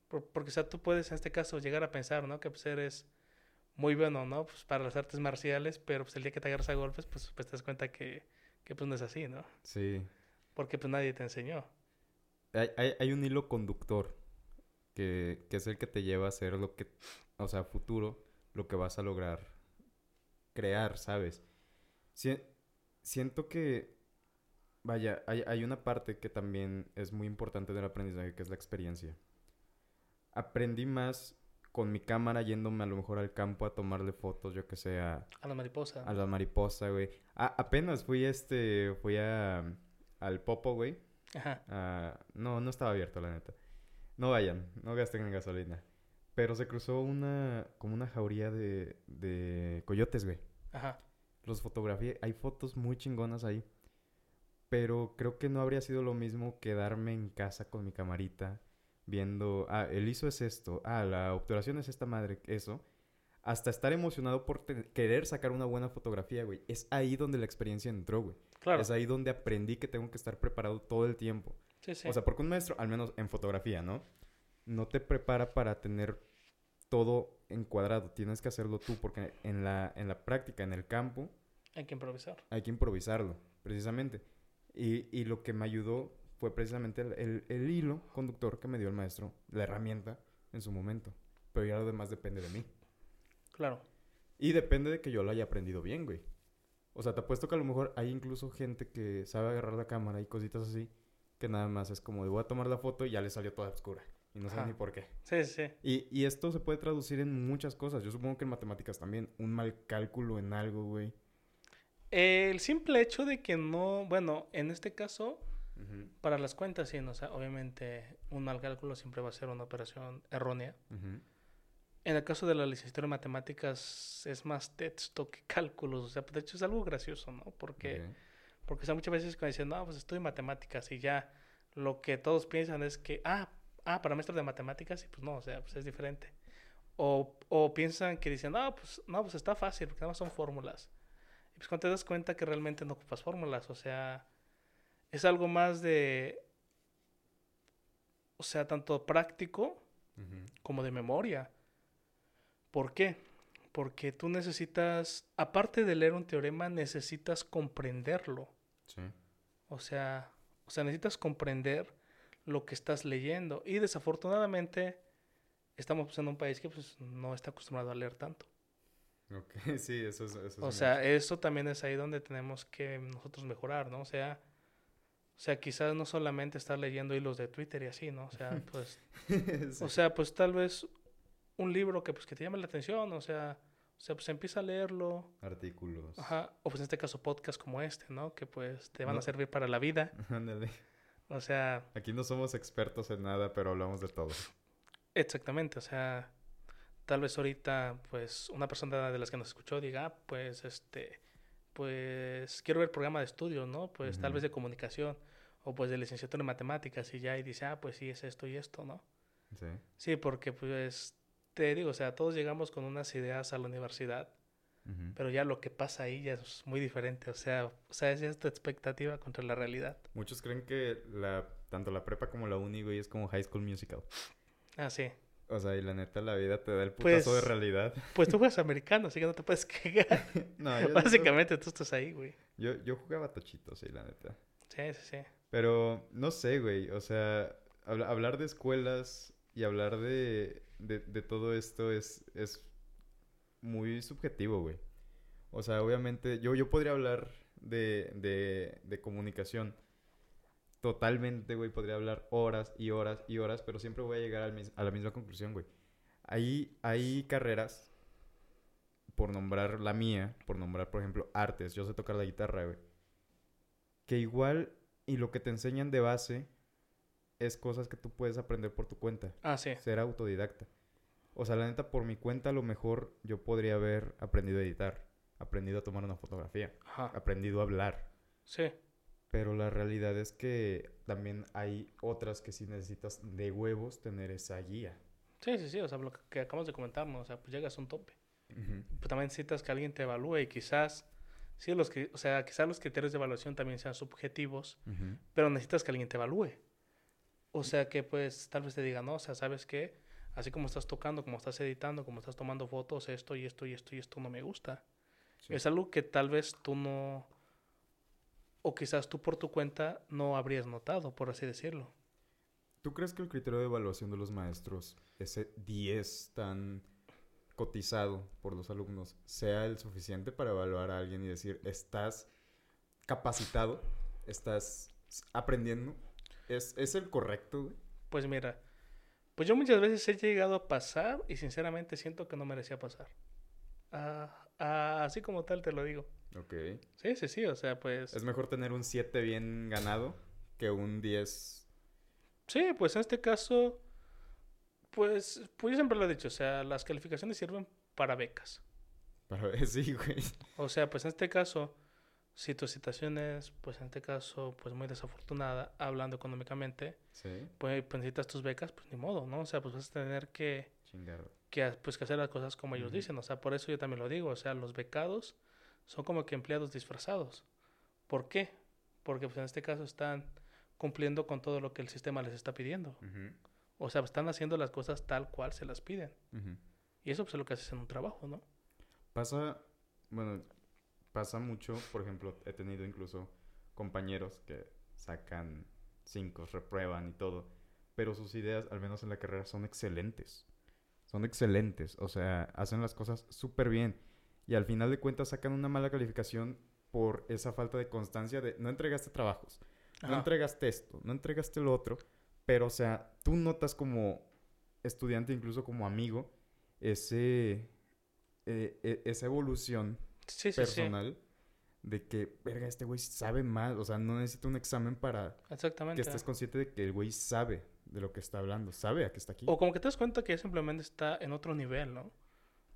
por- porque o sea, tú puedes en este caso llegar a pensar, ¿no? Que pues eres muy bueno, ¿no? Pues para las artes marciales, pero pues el día que te agarras a golpes, pues, pues te das cuenta que, que pues no es así, ¿no? Sí. Porque pues nadie te enseñó. Hay, hay, hay un hilo conductor que, que es el que te lleva a hacer lo que, o sea, futuro, lo que vas a lograr crear, ¿sabes? Si- siento que, vaya, hay, hay una parte que también es muy importante del aprendizaje, que es la experiencia. Aprendí más con mi cámara yéndome a lo mejor al campo a tomarle fotos, yo que sé, a, A la mariposa. a la mariposa, güey. Apenas fui este, fui a, al Popo, güey. Ajá. Ah, no, no estaba abierto, la neta. No vayan, no gasten en gasolina. Pero se cruzó una, como una jauría de, de coyotes, güey. Ajá. Los fotografié, hay fotos muy chingonas ahí. Pero creo que no habría sido lo mismo quedarme en casa con mi camarita viendo, ah, el ISO es esto, ah, la obturación es esta madre, eso. Hasta estar emocionado por querer sacar una buena fotografía, güey. Es ahí donde la experiencia entró, güey. Claro. Es ahí donde aprendí que tengo que estar preparado todo el tiempo. Sí, sí. O sea, porque un maestro, al menos en fotografía, ¿no? No te prepara para tener todo encuadrado. Tienes que hacerlo tú, porque en la, en la práctica, en el campo, Hay que improvisar. hay que improvisarlo, precisamente. Y, y lo que me ayudó fue precisamente el, el- el hilo conductor que me dio el maestro, la herramienta, en su momento. Pero ya lo demás depende de mí. Claro. Y depende de que yo lo haya aprendido bien, güey. O sea, te apuesto que a lo mejor hay incluso gente que sabe agarrar la cámara y cositas así, que nada más es como de voy a tomar la foto y ya le salió toda oscura. Y no Ajá. ni por qué. Sí, sí. Y, y esto se puede traducir en muchas cosas. Yo supongo que en matemáticas también. Un mal cálculo en algo, güey. El simple hecho de que no, bueno, en este caso, para las cuentas, sí, ¿no? o sea, obviamente un mal cálculo siempre va a ser una operación errónea. En el caso de la licenciatura en matemáticas es más texto que cálculos, o sea, de hecho es algo gracioso, ¿no? Porque, porque o sea, muchas veces cuando dicen, no, pues estudio matemáticas y ya lo que todos piensan es que, ah, ah, para maestros de matemáticas, y pues no, o sea, pues es diferente. O, o piensan que dicen, no, pues, no, pues está fácil, porque nada más son fórmulas. Pues cuando te das cuenta que realmente no ocupas fórmulas, o sea, es algo más de, o sea, tanto práctico como de memoria. ¿Por qué? Porque tú necesitas, aparte de leer un teorema, necesitas comprenderlo. Sí. O sea, o sea, necesitas comprender lo que estás leyendo. Y desafortunadamente estamos pues, en un país que pues, no está acostumbrado a leer tanto. Ok, sí, eso es... Eso O sea, eso también es ahí donde tenemos que nosotros mejorar, ¿no? O sea, o sea, quizás no solamente estar leyendo hilos de Twitter y así, ¿no? O sea, pues Sí. O sea, pues tal vez un libro que pues que te llame la atención, o sea, O sea, pues empieza a leerlo. Artículos. Ajá. O pues en este caso podcast como este, ¿no? Que pues te van No. a servir para la vida. Ándale. O sea, Aquí no somos expertos en nada, pero hablamos de todo. exactamente. O sea, tal vez ahorita pues una persona de las que nos escuchó diga, ah, pues este, pues quiero ver el programa de estudios, ¿no? Pues tal vez de comunicación o pues de licenciatura en matemáticas y ya y dice, ah, pues sí, es esto y esto, ¿no? Sí. Sí, porque pues te digo, o sea, todos llegamos con unas ideas a la universidad, pero ya lo que pasa ahí ya es muy diferente, o sea, o sea, es esta expectativa contra la realidad. Muchos creen que la, tanto la prepa como la uni, güey, es como High School Musical. Ah, sí. O sea, y la neta, la vida te da el Pues- putazo de realidad. Pues tú juegas americano, así que no te puedes quejar. no, Básicamente tú estás ahí, güey. yo, yo jugaba tochito, sí, la neta. Sí, sí, sí. Pero no sé, güey. O sea, habla- hablar de escuelas y hablar de, de, de todo esto es, es muy subjetivo, güey. O sea, obviamente, yo, yo podría hablar de, de, de comunicación totalmente, güey. Podría hablar horas y horas y horas, pero siempre voy a llegar al a la misma conclusión, güey. Hay, hay carreras, por nombrar la mía, por nombrar, por ejemplo, artes. Yo sé tocar la guitarra, güey. Que igual y lo que te enseñan de base es cosas que tú puedes aprender por tu cuenta. Ah, sí. Ser autodidacta. O sea, la neta, por mi cuenta, a lo mejor yo podría haber aprendido a editar, aprendido a tomar una fotografía, Ajá. aprendido a hablar. Sí. Pero la realidad es que también hay otras que sí necesitas de huevos tener esa guía. Sí, sí, sí. O sea, lo que- acabamos de comentar, ¿no? O sea, pues llegas a un tope. Pues también necesitas que alguien te evalúe y quizás, sí, los que, o sea, quizás los criterios de evaluación también sean subjetivos, pero necesitas que alguien te evalúe. O sea, que pues tal vez te diga, no, o sea, ¿sabes qué? Así como estás tocando, como estás editando, como estás tomando fotos, esto y esto y esto y esto no me gusta. Sí. Es algo que tal vez tú no, o quizás tú por tu cuenta no habrías notado, por así decirlo. ¿Tú crees que el criterio de evaluación de los maestros, ese 10 tan cotizado por los alumnos, sea el suficiente para evaluar a alguien y decir, estás capacitado, estás aprendiendo? ¿Es, es el correcto, güey? Pues mira, pues yo muchas veces he llegado a pasar y sinceramente siento que no merecía pasar. Ah, ah, así como tal te lo digo. Ok. Sí, sí, sí, o sea, pues... Es mejor tener un 7 bien ganado que un 10... Sí, pues en este caso, pues, pues yo siempre lo he dicho, o sea, las calificaciones sirven para becas. Para sí, güey. O sea, pues en este caso, si tu situación es, pues en este caso, pues muy desafortunada, hablando económicamente, Sí, pues, pues necesitas tus becas, pues ni modo, ¿no? O sea, pues vas a tener que, chingado. Que, pues, que hacer las cosas como ellos dicen. O sea, por eso yo también lo digo. O sea, los becados son como que empleados disfrazados. ¿Por qué? Porque pues en este caso están cumpliendo con todo lo que el sistema les está pidiendo. O sea, están haciendo las cosas tal cual se las piden. Y eso pues es lo que haces en un trabajo, ¿no? Pasa, bueno, pasa mucho, por ejemplo, he tenido incluso compañeros que sacan cinco, reprueban y todo, pero sus ideas, al menos en la carrera, son excelentes. Son excelentes, o sea, hacen las cosas súper bien. Y al final de cuentas sacan una mala calificación por esa falta de constancia de no entregaste trabajos, no entregaste esto, no entregaste lo otro, pero o sea, tú notas como estudiante, incluso como amigo, ese, eh, e- esa evolución Sí, sí, sí. personal de que, verga, este güey sabe más, o sea, no necesita un examen para Exactamente. que estés consciente de que el güey sabe de lo que está hablando, sabe a qué está aquí. O como que te das cuenta que simplemente está en otro nivel, ¿no?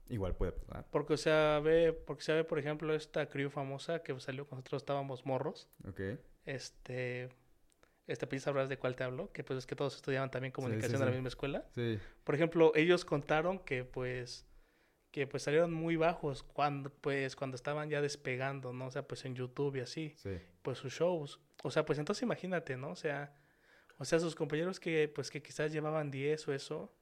Igual puede pasar, Porque, o sea, ve, porque se ve, por ejemplo, esta crew famosa que salió cuando nosotros estábamos morros. ¿ok? Este, este, pues sabrás de cuál te hablo, que pues es que todos estudiaban también sí, comunicación en la sí. misma escuela. Sí, Por ejemplo, ellos contaron que pues que pues salieron muy bajos cuando pues cuando estaban ya despegando, ¿no? O sea, pues en YouTube y así, sí, pues sus shows. O sea, pues entonces imagínate, ¿no? O sea, o sea, sus compañeros que pues que quizás llevaban 10 o eso,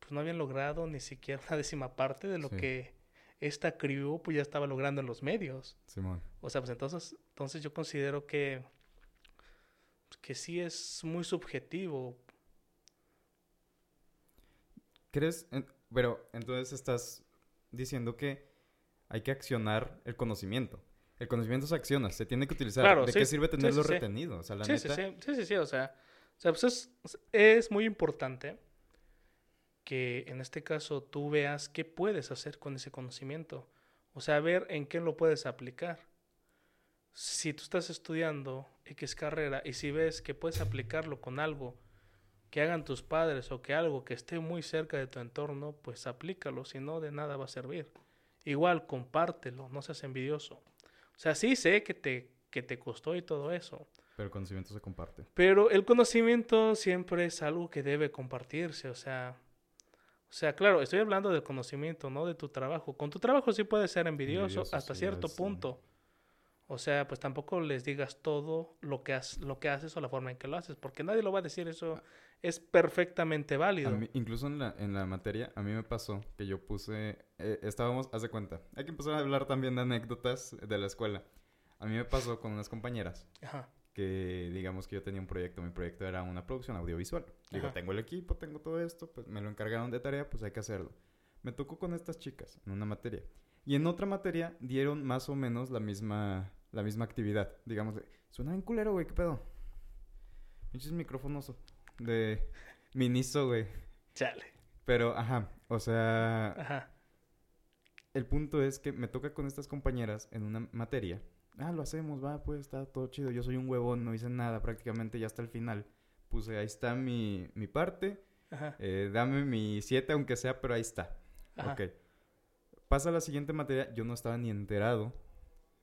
pues no habían logrado ni siquiera una décima parte de lo Sí. que esta crew pues ya estaba logrando en los medios. Simón. O sea, pues entonces, entonces yo considero que, que sí es muy subjetivo. ¿Crees? en- pero entonces estás diciendo que hay que accionar el conocimiento. El conocimiento se acciona, se tiene que utilizar. Claro, ¿De sí, qué sirve tenerlo sí, sí. retenido? O sea, la Sí, sí, neta. sí, sí, sí, sí, o sea, o sea, pues es, es muy importante que en este caso tú veas qué puedes hacer con ese conocimiento. O sea, ver en qué lo puedes aplicar. Si tú estás estudiando X carrera y si ves que puedes aplicarlo con algo que hagan tus padres o que algo que esté muy cerca de tu entorno, pues aplícalo, si no de nada va a servir. Igual, compártelo, no seas envidioso. O sea, sí sé que te, que te costó y todo eso. Pero el conocimiento se comparte. Pero el conocimiento siempre es algo que debe compartirse, o sea, o sea, claro, estoy hablando del conocimiento, no de tu trabajo. Con tu trabajo sí puedes ser envidioso, Envidioso, hasta sí, cierto sí. punto. O sea, pues tampoco les digas todo lo que, has- lo que haces o la forma en que lo haces, porque nadie lo va a decir, eso es perfectamente válido. mí- incluso en la, en la materia, a mí me pasó que yo puse, eh, estábamos, haz de cuenta, hay que empezar a hablar también de anécdotas de la escuela. A mí me pasó con unas compañeras Ajá, que, digamos que yo tenía un proyecto, mi proyecto era una producción audiovisual. Digo, Ajá. tengo el equipo, tengo todo esto, pues me lo encargaron de tarea, pues hay que hacerlo. Me tocó con estas chicas en una materia. Y en otra materia dieron más o menos la misma, la misma actividad. Digamos, de, suena bien culero, güey, ¿qué pedo? Pinches micrófonos de Miniso, güey. chale. Pero, ajá, o sea, Ajá, el punto es que me toca con estas compañeras en una materia. Ah, lo hacemos, va, pues está todo chido. Yo soy un huevón, no hice nada prácticamente ya hasta el final. Puse, ahí está mi, mi parte. ajá, eh, dame mi 7 aunque sea, pero ahí está. ajá. Ok. Pasa la siguiente materia, yo no estaba ni enterado.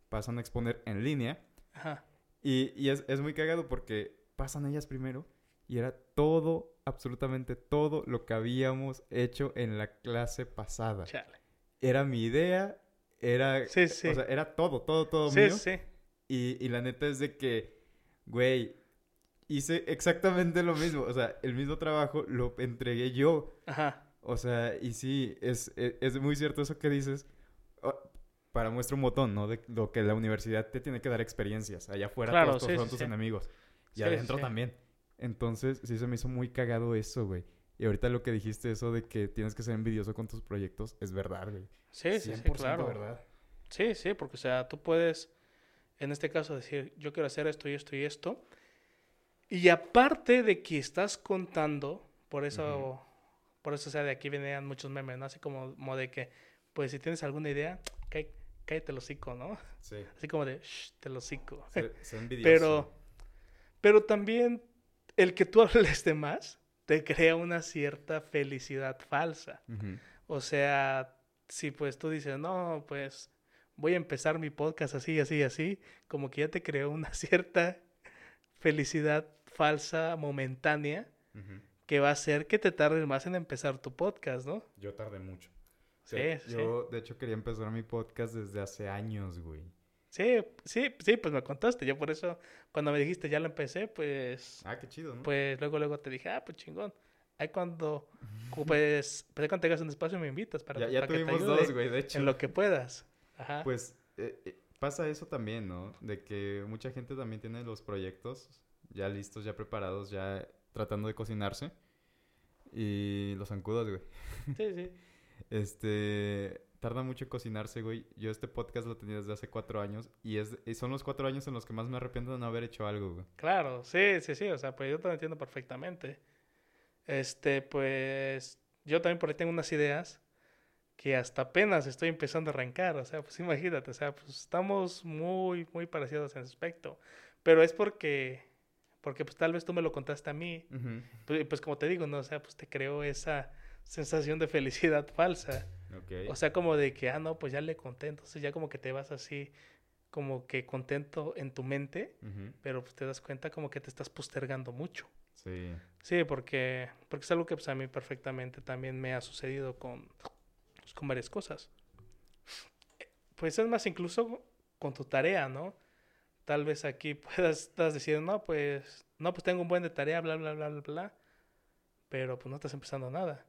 Pasan a exponer en línea. ajá. Y, y es, es muy cagado porque pasan ellas primero y era todo, absolutamente todo lo que habíamos hecho en la clase pasada. Chale. Era mi idea, era, Sí, sí. o sea, era todo, todo, todo Sí, mío. sí. Y, y la neta es de que, güey, hice exactamente lo mismo. O sea, el mismo trabajo lo entregué yo. Ajá. O sea, y sí, es, es, es muy cierto eso que dices. Para muestra un botón, ¿no? De lo que la universidad te tiene que dar experiencias. Allá afuera Claro, todos, son sí, tus sí. enemigos. Y adentro también. Entonces, sí se me hizo muy cagado eso, güey. Y ahorita lo que dijiste, eso de que tienes que ser envidioso con tus proyectos, es verdad, güey. Sí, sí, sí, 100% claro. verdad. Sí, sí, porque o sea, tú puedes, en este caso, decir, yo quiero hacer esto y esto y esto. Y aparte de que estás contando, por eso, por eso, o sea, de aquí venían muchos memes, ¿no? Así como, como de que, pues si tienes alguna idea, cá- cállate el hocico, ¿no? Sí. Así como de, shh, te lo hocico. Envidioso. Pero, pero también el que tú hables de más te crea una cierta felicidad falsa. O sea, si pues tú dices, no, pues voy a empezar mi podcast así, así, así, como que ya te creó una cierta felicidad falsa, momentánea, que va a hacer que te tardes más en empezar tu podcast, ¿no? Yo tardé mucho. Sí, sí. yo, de hecho, quería empezar mi podcast desde hace años, güey. Sí, sí, sí, pues me contaste. Yo por eso, cuando me dijiste ya lo empecé, pues, Ah, qué chido, ¿no? pues luego, luego te dije, ah, pues chingón. Ahí cuando, pues, pues cuando tengas un espacio me invitas para, ya ya para que te tuvimos ayude dos, güey, de hecho. en lo que puedas. Ajá. Pues eh, eh, pasa eso también, ¿no? De que mucha gente también tiene los proyectos ya listos, ya preparados, ya tratando de cocinarse. Y los zancudos, güey. Sí, sí. Este. Tarda mucho en cocinarse, güey. Yo este podcast lo tenía desde hace cuatro años. Y, es, y son los cuatro años en los que más me arrepiento de no haber hecho algo, güey. Claro, sí, sí, sí, o sea, pues yo te lo entiendo perfectamente. Este, pues yo también por ahí tengo unas ideas que hasta apenas estoy empezando a arrancar, o sea, pues imagínate, o sea, pues estamos muy, muy parecidos en ese aspecto, pero es porque, porque pues tal vez tú me lo contaste a mí, Ujú. pues, pues como te digo, ¿no? O sea, pues te creó esa sensación de felicidad falsa. O sea, como de que, ah, no, pues ya le conté, entonces ya como que te vas así, como que contento en tu mente, pero pues te das cuenta como que te estás postergando mucho. Sí. Sí, porque, porque es algo que pues, a mí perfectamente también me ha sucedido con, pues, con varias cosas. Pues es más, incluso con tu tarea, ¿no? Tal vez aquí puedas estás diciendo, no, pues, no, pues tengo un buen de tarea, bla, bla, bla, bla, bla, pero pues no estás empezando nada.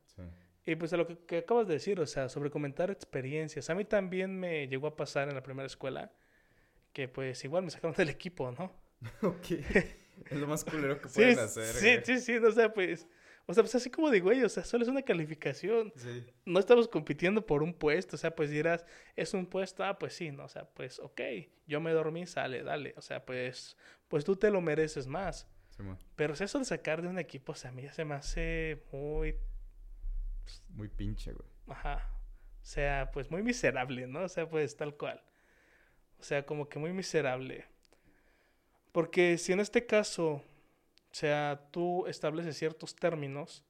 Sí. Y pues a lo que, que acabas de decir, o sea, sobre comentar experiencias. A mí también me llegó a pasar en la primera escuela que pues igual me sacaron del equipo, ¿no? ok. Es lo más culero que Sí, pueden hacer, sí, güey. sí, sí, o sea, pues, o sea, pues así como de güey, o sea, solo es una calificación. Sí. No estamos compitiendo por un puesto, o sea, pues dirás, es un puesto, ah, pues sí, no, o sea, pues, ok, yo me dormí, sale, dale, o sea, pues, pues tú te lo mereces más. Simón. Pero o sea, eso de sacar de un equipo, o sea, a mí ya se me hace muy, Muy pinche, güey. Ajá. O sea, pues muy miserable, ¿no? O sea, pues tal cual. O sea, como que muy miserable. Porque si en este caso, o sea, tú estableces ciertos términos,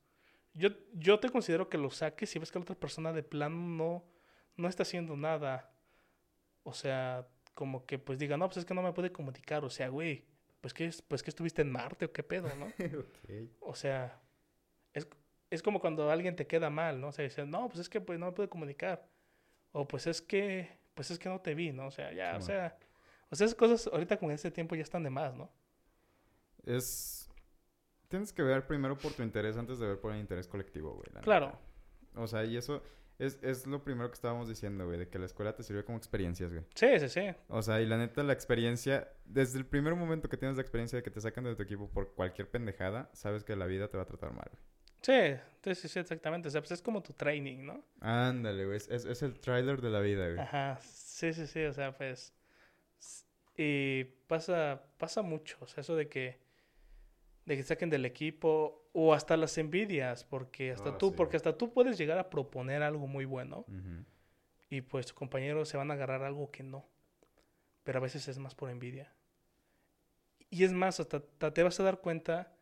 yo, yo te considero que lo saques si ves que la otra persona de plano no, no está haciendo nada. O sea, como que pues diga, no, pues es que no me puede comunicar. O sea, güey, pues que, pues que estuviste en Marte o qué pedo, ¿no? O sea, es, es como cuando alguien te queda mal, ¿no? O sea, dices, no, pues es que pues no me puede comunicar. O pues es que, pues es que no te vi, ¿no? O sea, ya, o sea, o sea, esas cosas ahorita con este tiempo ya están de más, ¿no? Es... Tienes que ver primero por tu interés antes de ver por el interés colectivo, güey. la Claro, neta. O sea, y eso es, es lo primero que estábamos diciendo, güey, de que la escuela te sirve como experiencias, güey. sí, sí, sí. O sea, y la neta, la experiencia, desde el primer momento que tienes la experiencia de que te sacan de tu equipo por cualquier pendejada, sabes que la vida te va a tratar mal, güey. Sí, sí, sí, exactamente. O sea, pues es como tu training, ¿no? Ándale, güey. Es, es, es el trailer de la vida, güey. Ajá, sí, sí, sí, o sea, pues... Y pasa, pasa mucho, o sea, eso de que, de que saquen del equipo o hasta las envidias, porque hasta Ah, tú, sí. porque hasta tú puedes llegar a proponer algo muy bueno y pues tus compañeros se van a agarrar algo que no, pero a veces es más por envidia. Y es más, hasta, hasta te vas a dar cuenta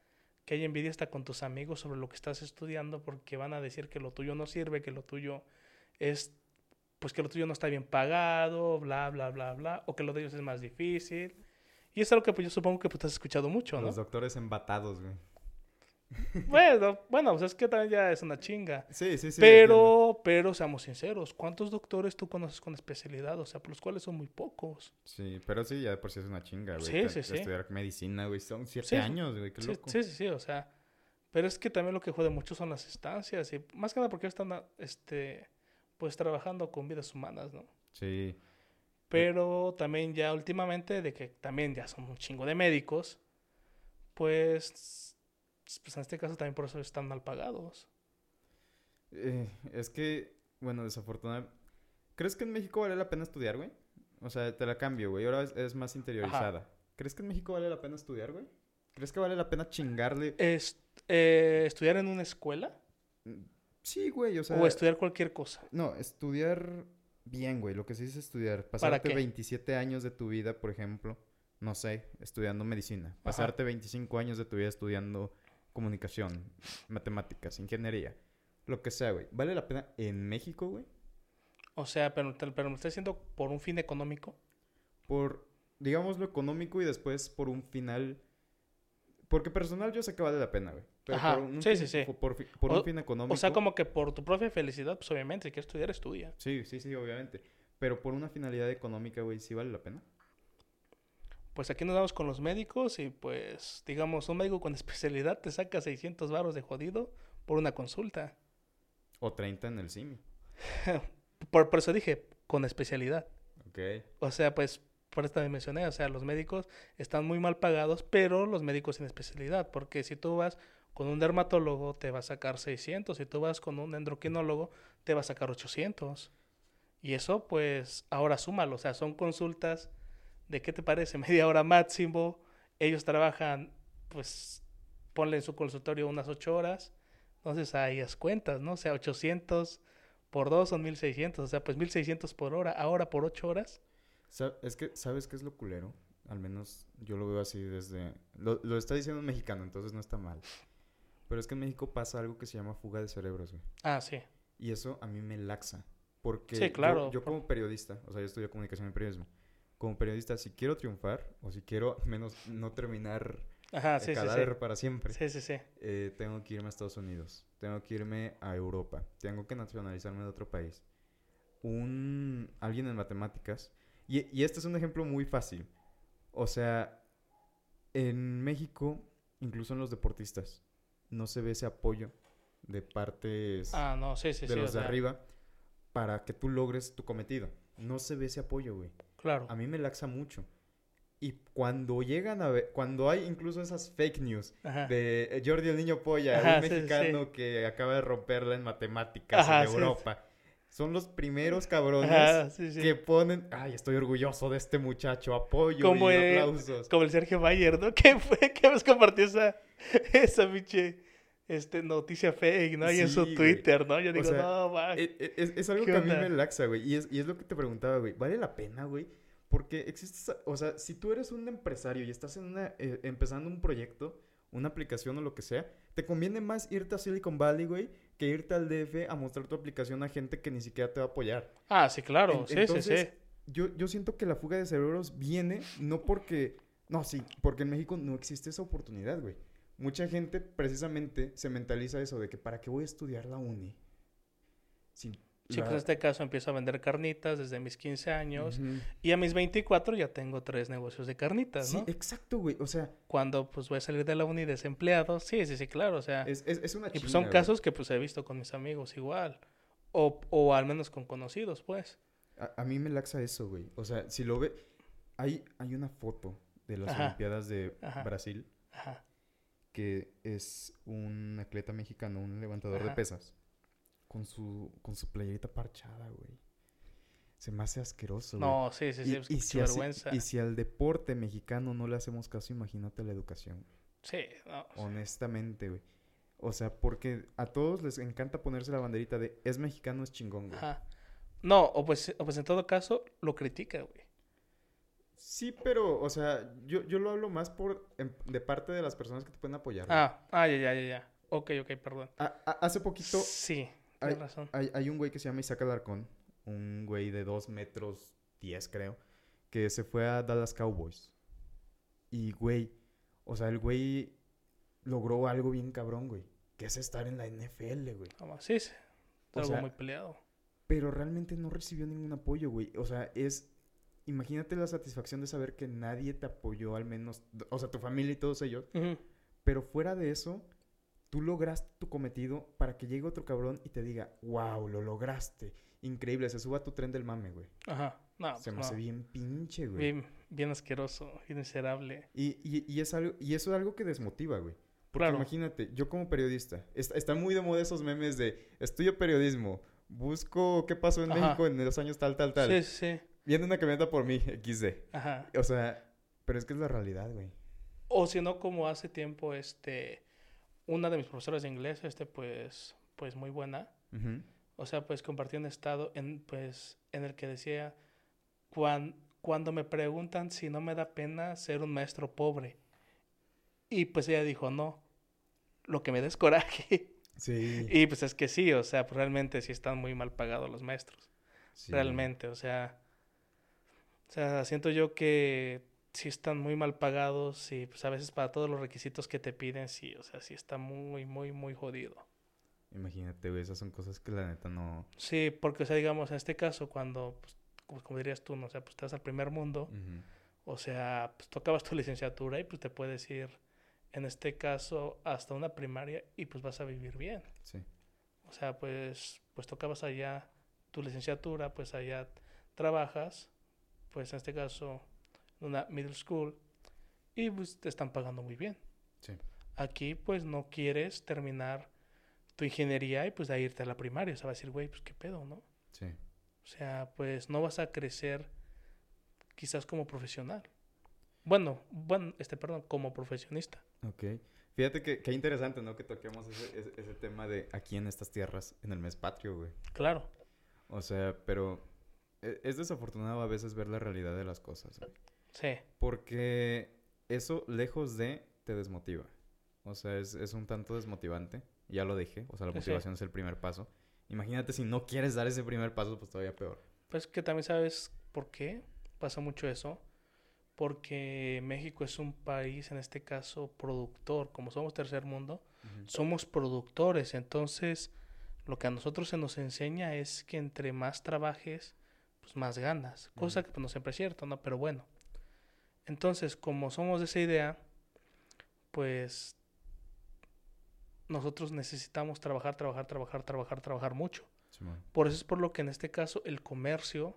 que hay envidia hasta con tus amigos sobre lo que estás estudiando porque van a decir que lo tuyo no sirve, que lo tuyo es, pues que lo tuyo no está bien pagado, bla, bla, bla, bla, o que lo de ellos es más difícil. Y es algo que pues yo supongo que pues has escuchado mucho, ¿no? Los doctores embatados, güey. Bueno, bueno, pues es que también ya es una chinga. Sí, sí, sí. pero, pero seamos sinceros, ¿cuántos doctores tú conoces con especialidad? O sea, por los cuales son muy pocos. Sí, pero sí, ya de por sí es una chinga, güey. Sí, sí, sí. Estudiar medicina, güey. Son siete Sí, años, güey. Qué Sí, loco. sí, sí, sí, o sea, pero es que también lo que jode mucho son las estancias y más que nada porque están, este, pues trabajando con vidas humanas, ¿no? Sí. Pero también ya últimamente, de que también ya son un chingo de médicos, pues, pues en este caso también por eso están mal pagados. Eh, es que, bueno, desafortunadamente. ¿Crees que en México vale la pena estudiar, güey? O sea, te la cambio, güey. Ahora es, es más interiorizada. ¿Crees que en México vale la pena estudiar, güey? ¿Crees que vale la pena chingarle? Es, eh, ¿Estudiar en una escuela Sí, güey, o sea. o estudiar cualquier cosa? No, estudiar bien, güey. Lo que se dice estudiar. Pasarte qué? 27 años de tu vida, por ejemplo, no sé, estudiando medicina. Pasarte 25 años de tu vida estudiando comunicación, matemáticas, ingeniería. Lo que sea, güey. ¿Vale la pena en México, güey? O sea, pero, pero me está diciendo por un fin económico. Por, digamos, lo económico y después por un final... Porque personal yo sé que vale la pena, güey. Pero Ajá, por un sí, fin, sí, sí. Por, O- un fin económico... O sea, como que por tu propia felicidad, pues obviamente, si quieres estudiar, estudia. Sí, sí, sí, obviamente. Pero por una finalidad económica, güey, ¿sí vale la pena? Pues aquí nos vamos con los médicos y pues, digamos, un médico con especialidad te saca 600 varos de jodido por una consulta. O 30 en el CIMI. Por, por eso dije, con especialidad. Ok. O sea, pues, por esto me mencioné, o sea, los médicos están muy mal pagados, pero los médicos sin especialidad, porque si tú vas con un dermatólogo te va a sacar 600, si tú vas con un endocrinólogo te va a sacar 800. Y eso, pues, ahora súmalo, o sea, son consultas de, ¿qué te parece? Media hora máximo, ellos trabajan, pues, ponle en su consultorio unas 8 horas, entonces ahí las cuentas, ¿no? O sea, 800 por 2 son 1600, o sea, pues 1600 por hora, ahora por 8 horas. Es que, ¿sabes qué es lo culero? Al menos yo lo veo así desde... Lo, lo está diciendo un mexicano, entonces no está mal. Pero es que en México pasa algo que se llama fuga de cerebros, güey. Ah, sí. Y eso a mí me laxa. Porque Sí, yo- claro. yo, como periodista, o sea, yo estudio comunicación y periodismo. Como periodista, si quiero triunfar, o si quiero menos no terminar Ajá, sí, sí, cadáver sí. para siempre, Sí, sí, sí. eh, tengo que irme a Estados Unidos. Tengo que irme a Europa. Tengo que nacionalizarme de otro país. Un... Alguien en matemáticas. Y, y este es un ejemplo muy fácil. O sea, en México, incluso en los deportistas, no se ve ese apoyo de partes Ah, no, sí, sí, de sí. los de sea, arriba para que tú logres tu cometido. No se ve ese apoyo, güey. Claro. A mí me laxa mucho. Y cuando llegan a ver, cuando hay incluso esas fake news Ajá. de eh, Jordi el niño polla, Ajá, un sí, sí, mexicano que acaba de romperla en matemáticas Ajá, en sí, Europa. Son los primeros cabrones que ponen, ay, estoy orgulloso de este muchacho, apoyo Como y el- aplausos. Como el Sergio Bayer, ¿no? ¿Qué fue? ¿Qué nos compartió esa, esa pinche, este, noticia fake, ¿no? Y en Sí, su güey. Twitter, ¿no? Yo O digo, sea, no, va. E- e- Es, es algo ¿Qué que a mí me laxa, güey. Y es, y es lo que te preguntaba, güey. ¿Vale la pena, güey? Porque existe, o sea, si tú eres un empresario y estás en una, eh, empezando un proyecto, una aplicación o lo que sea, te conviene más irte a Silicon Valley, güey, que irte al DF a mostrar tu aplicación a gente que ni siquiera te va a apoyar. Ah, sí, claro. En- sí, sí, entonces, sí. Yo, yo siento que la fuga de cerebros viene no porque... No, sí, porque en México no existe esa oportunidad, güey. Mucha gente precisamente se mentaliza eso de que para qué voy a estudiar la uni. Si Sí, la- pues en este caso empiezo a vender carnitas desde mis 15 años. Y a mis 24 ya tengo tres negocios de carnitas, Sí, ¿no? exacto, güey. O sea, Cuando pues voy a salir de la uni desempleado. Sí, sí, sí, claro. O sea, es, es, es una y pues son güey. casos que pues he visto con mis amigos igual. O, o al menos con conocidos, pues. A, a mí me laxa eso, güey. O sea, si lo ve... Hay, hay una foto de las Ajá. Olimpiadas de Ajá. Brasil Ajá. Que es un atleta mexicano, un levantador de pesas, con su, con su playerita parchada, güey. Se me hace asqueroso, güey. No, sí, sí, sí. Y, pues, y si vergüenza. y si al deporte mexicano no le hacemos caso, imagínate la educación. Sí, no. Honestamente, güey. O sea, porque a todos les encanta ponerse la banderita de es mexicano, es chingón, güey. Ajá. No, o pues, o pues en todo caso lo critica, güey. Sí, pero, o sea, yo, yo lo hablo más por em- de parte de las personas que te pueden apoyar. Ah, ah, ya, ya, ya, ya. Ok, ok, perdón. A- a- hace poquito Sí, hay, razón. hay, hay un güey que se llama Isaac Alarcón, un güey de 2 metros 10, creo, que se fue a Dallas Cowboys. Y, güey, o sea, el güey logró algo bien cabrón, güey, que es estar en la NFL, güey. Más, sí, sí. Algo sea, muy peleado. Pero realmente no recibió ningún apoyo, güey. O sea, es... Imagínate la satisfacción de saber que nadie te apoyó, al menos, o sea, tu familia y todos ellos. Pero fuera de eso, tú lograste tu cometido para que llegue otro cabrón y te diga, wow, lo lograste. Increíble, se suba tu tren del mame, güey. Ajá. No, se me hace bien pinche, güey. Bien, bien asqueroso, bien miserable. Y, y, y es algo, y eso es algo que desmotiva, güey. Porque Claro. imagínate, yo como periodista, está, está muy de moda esos memes de estudio periodismo, busco qué pasó en Ajá. México en los años tal, tal, tal. Sí, sí. Viene una camioneta por mí, XD. Ajá. O sea, pero es que es la realidad, güey. O si no, como hace tiempo, este, una de mis profesoras de inglés, este, pues, pues muy buena. O sea, pues compartió un estado en, pues, en el que decía, "Cuan- cuando me preguntan si no me da pena ser un maestro pobre. Y pues ella dijo, no, lo que me da es coraje. Sí. Y pues es que sí, o sea, pues realmente sí están muy mal pagados los maestros. sí. Realmente, o sea, o sea, siento yo que sí están muy mal pagados y pues a veces para todos los requisitos que te piden, sí, o sea, sí está muy, muy, muy jodido. Imagínate, güey, esas son cosas que la neta no... Sí, porque, o sea, digamos, en este caso, cuando, pues, como, dirías tú, ¿no? o sea, pues estás al primer mundo, o sea, pues tú acabas tu licenciatura y pues te puedes ir, en este caso, hasta una primaria y pues vas a vivir bien. Sí. O sea, pues, pues tú acabas allá tu licenciatura, pues allá trabajas, pues en este caso, una middle school, y pues te están pagando muy bien. Sí. Aquí, pues no quieres terminar tu ingeniería y pues de ahí irte a la primaria. O sea, vas a decir, güey, pues qué pedo, ¿no? Sí. O sea, pues no vas a crecer quizás como profesional. Bueno, bueno, este, perdón, como profesionista. Ok. Fíjate que, qué interesante, ¿no? Que toquemos ese, ese, ese tema de aquí en estas tierras, en el mes patrio, güey. Claro, O sea, pero es desafortunado a veces ver la realidad de las cosas, güey. sí, Porque eso, lejos de, te desmotiva. O sea, es, es un tanto desmotivante. Ya lo dije. O sea, la sí. motivación es el primer paso. Imagínate si no quieres dar ese primer paso, pues todavía peor. Pues que también sabes por qué pasa mucho eso. Porque México es un país, en este caso, productor. Como somos tercer mundo, somos productores. Entonces, lo que a nosotros se nos enseña es que entre más trabajes, pues más ganas. Cosa que pues, no siempre es cierto, ¿no? Pero bueno. Entonces, como somos de esa idea, pues nosotros necesitamos trabajar, trabajar, trabajar, trabajar, trabajar mucho. Por eso es por lo que en este caso el comercio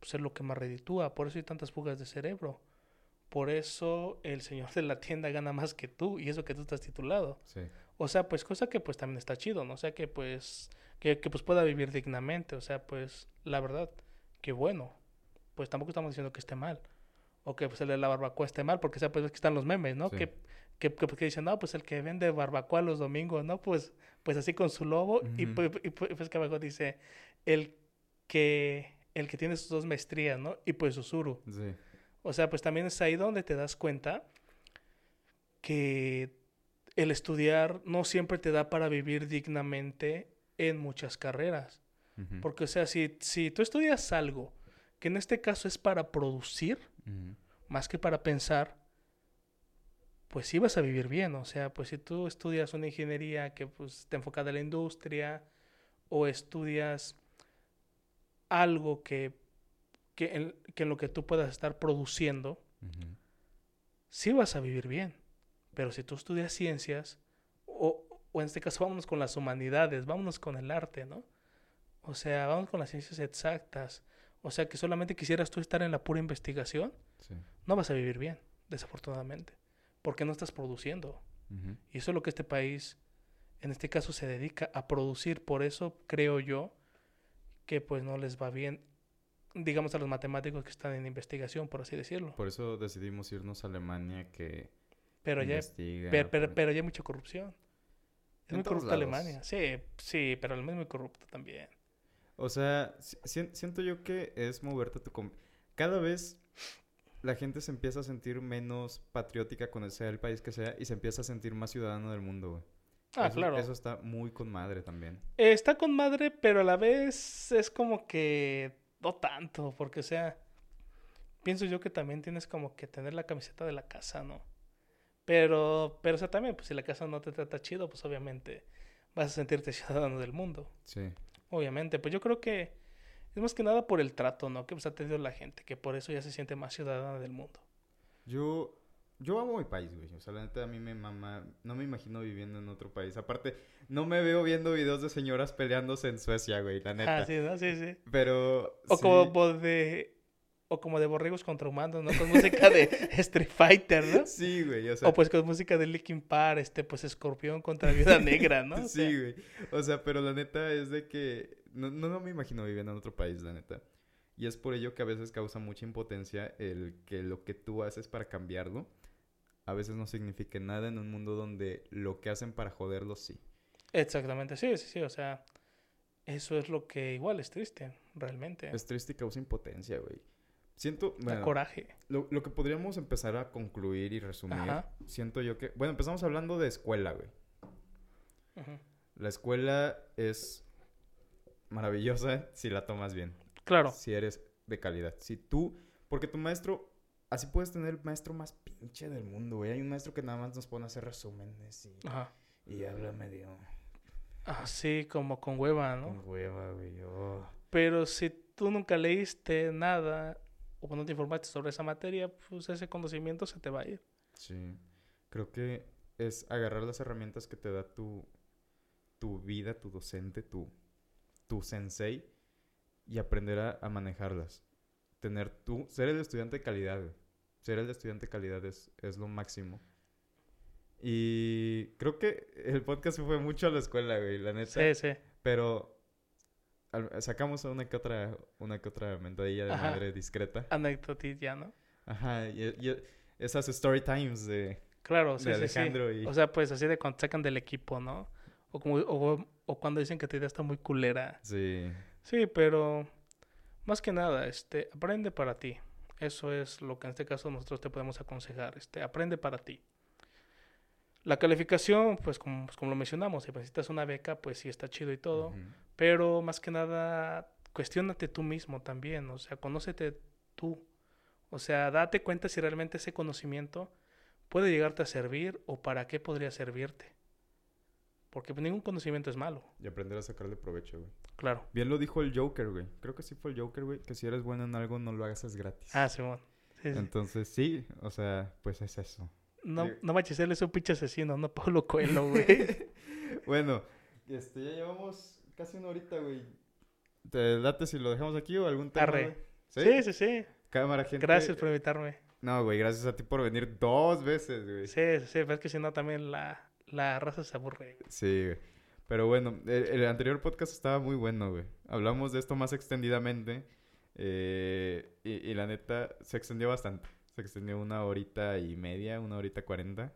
pues, es lo que más reditúa. Por eso hay tantas fugas de cerebro. Por eso el señor de la tienda gana más que tú y eso que tú estás titulado. Sí. O sea, pues cosa que pues también está chido, ¿no? O sea, que pues que, que pues pueda vivir dignamente. O sea, pues la verdad, que bueno. Pues tampoco estamos diciendo que esté mal. o que pues el de la barbacoa esté mal, porque sea, pues aquí están los memes, ¿no? Sí. Que, que, que, que dicen, no, pues el que vende barbacoa los domingos, ¿no? Pues, pues así con su logo, y, Ujú. pues, y pues pues que abajo dice, el que, el que tiene sus dos maestrías, ¿no? Y pues Susuru. Sí. O sea, pues también es ahí donde te das cuenta que el estudiar no siempre te da para vivir dignamente en muchas carreras. Porque, o sea, si, si tú estudias algo que en este caso es para producir, más que para pensar, pues sí vas a vivir bien. O sea, pues si tú estudias una ingeniería que pues, está enfocada en la industria o estudias algo que, que, en, que en lo que tú puedas estar produciendo, sí vas a vivir bien. Pero si tú estudias ciencias, o, o en este caso vámonos con las humanidades, vámonos con el arte, ¿no? O sea, vamos con las ciencias exactas. O sea, que solamente quisieras tú estar en la pura investigación, Sí. no vas a vivir bien, desafortunadamente. Porque no estás produciendo. Y eso es lo que este país, en este caso, se dedica a producir. Por eso creo yo que pues no les va bien, digamos, a los matemáticos que están en investigación, por así decirlo. Por eso decidimos irnos a Alemania que Pero ya, investiga. pero, pero, por- pero ya hay mucha corrupción. Es En muy corrupta lados. Alemania. Sí, sí, pero Alemania es muy corrupta también. O sea, si- si- siento yo que es moverte tu... com- Cada vez la gente se empieza a sentir menos patriótica con el sea el país que sea y se empieza a sentir más ciudadano del mundo, güey. Ah, Eso- claro. Eso está muy con madre también. Eh, está con madre, pero a la vez es como que no tanto, porque o sea, pienso yo que también tienes como que tener la camiseta de la casa, ¿no? Pero, pero o sea, también, pues si la casa no te trata chido, pues obviamente vas a sentirte ciudadano del mundo. Sí. Obviamente, pues yo creo que es más que nada por el trato, ¿no? Que pues ha tenido la gente, que por eso ya se siente más ciudadana del mundo. Yo... Yo amo mi país, güey. O sea, la neta a mí me mama... No me imagino viviendo en otro país. Aparte, no me veo viendo videos de señoras peleándose en Suecia, güey. La neta. Ah, sí, ¿no? Sí, sí. Pero... O sí. como de... O como de borregos contra humanos, ¿no? Con música de Street Fighter, ¿no? Sí, güey. O sea... O pues con música de Linkin Park, este, pues Escorpión contra Viuda Negra, ¿no? O sea, Sí, güey. O sea, pero la neta es de que no, no, no me imagino viviendo en otro país, la neta. Y es por ello que a veces causa mucha impotencia el que lo que tú haces para cambiarlo a veces no signifique nada en un mundo donde lo que hacen para joderlo sí. Exactamente, sí, sí, sí, o sea, eso es lo que igual es triste, realmente. Es triste y causa impotencia, güey. Siento, bueno, coraje. lo, lo que podríamos empezar a concluir y resumir, Ajá. siento yo que, bueno, empezamos hablando de escuela, güey. Ujú. La escuela es maravillosa si la tomas bien. Claro, Si eres de calidad. Si tú, porque tu maestro, así puedes tener el maestro más pinche del mundo, güey. Hay un maestro que nada más nos pone a hacer resúmenes y, ajá. y habla medio Así como con hueva, ¿no? con hueva, güey. oh. Pero si tú nunca leíste nada o no te informaste sobre esa materia, pues ese conocimiento se te va a ir. Sí. Creo que es agarrar las herramientas que te da tu, tu vida, tu docente, tu, tu sensei y aprender a, a manejarlas. Tener tú, ser el estudiante de calidad, güey. Ser el estudiante de calidad es, es lo máximo. Y creo que el podcast se fue mucho a la escuela, güey, la neta. Sí, sí. Pero sacamos una que otra, una que otra mentadilla de Ajá. madre discreta. Anecdotilla, ¿no? Ajá, y, y esas story times de, Claro, sí, de sí, sí. Alejandro y... O sea, pues así de cuando sacan del equipo, ¿no? O, como, o, o cuando dicen que tu idea está muy culera. Sí. Sí, pero más que nada, este, aprende para ti. Eso es lo que en este caso nosotros te podemos aconsejar. Este, aprende para ti. La calificación, pues como, pues, como lo mencionamos, si necesitas una beca, pues sí está chido y todo. Pero más que nada, cuestiónate tú mismo también. O sea, conócete tú. O sea, date cuenta si realmente ese conocimiento puede llegarte a servir o para qué podría servirte. Porque pues, ningún conocimiento es malo, Y aprender a sacarle provecho, güey. claro. Bien lo dijo el Joker, güey. Creo que sí fue el Joker, güey. Que si eres bueno en algo, no lo hagas es gratis. Ah, Simón. Sí, sí. Entonces, sí. O sea, pues es eso. No, no manches, él es un pinche asesino, no Pablo Coelho, güey. bueno, este, ya llevamos casi una horita, güey. ¿Te late si lo dejamos aquí o algún tema? Arre. sí, sí, sí. Cámara, gente. Gracias por invitarme. No, güey, gracias a ti por venir dos veces, güey. Sí, sí, sí, pero es que si no también la, la raza se aburre. Sí, güey. Pero bueno, el, el anterior podcast estaba muy bueno, güey. Hablamos de esto más extendidamente. eh, y, y la neta, se extendió bastante. Se extendió una horita y media, una horita cuarenta.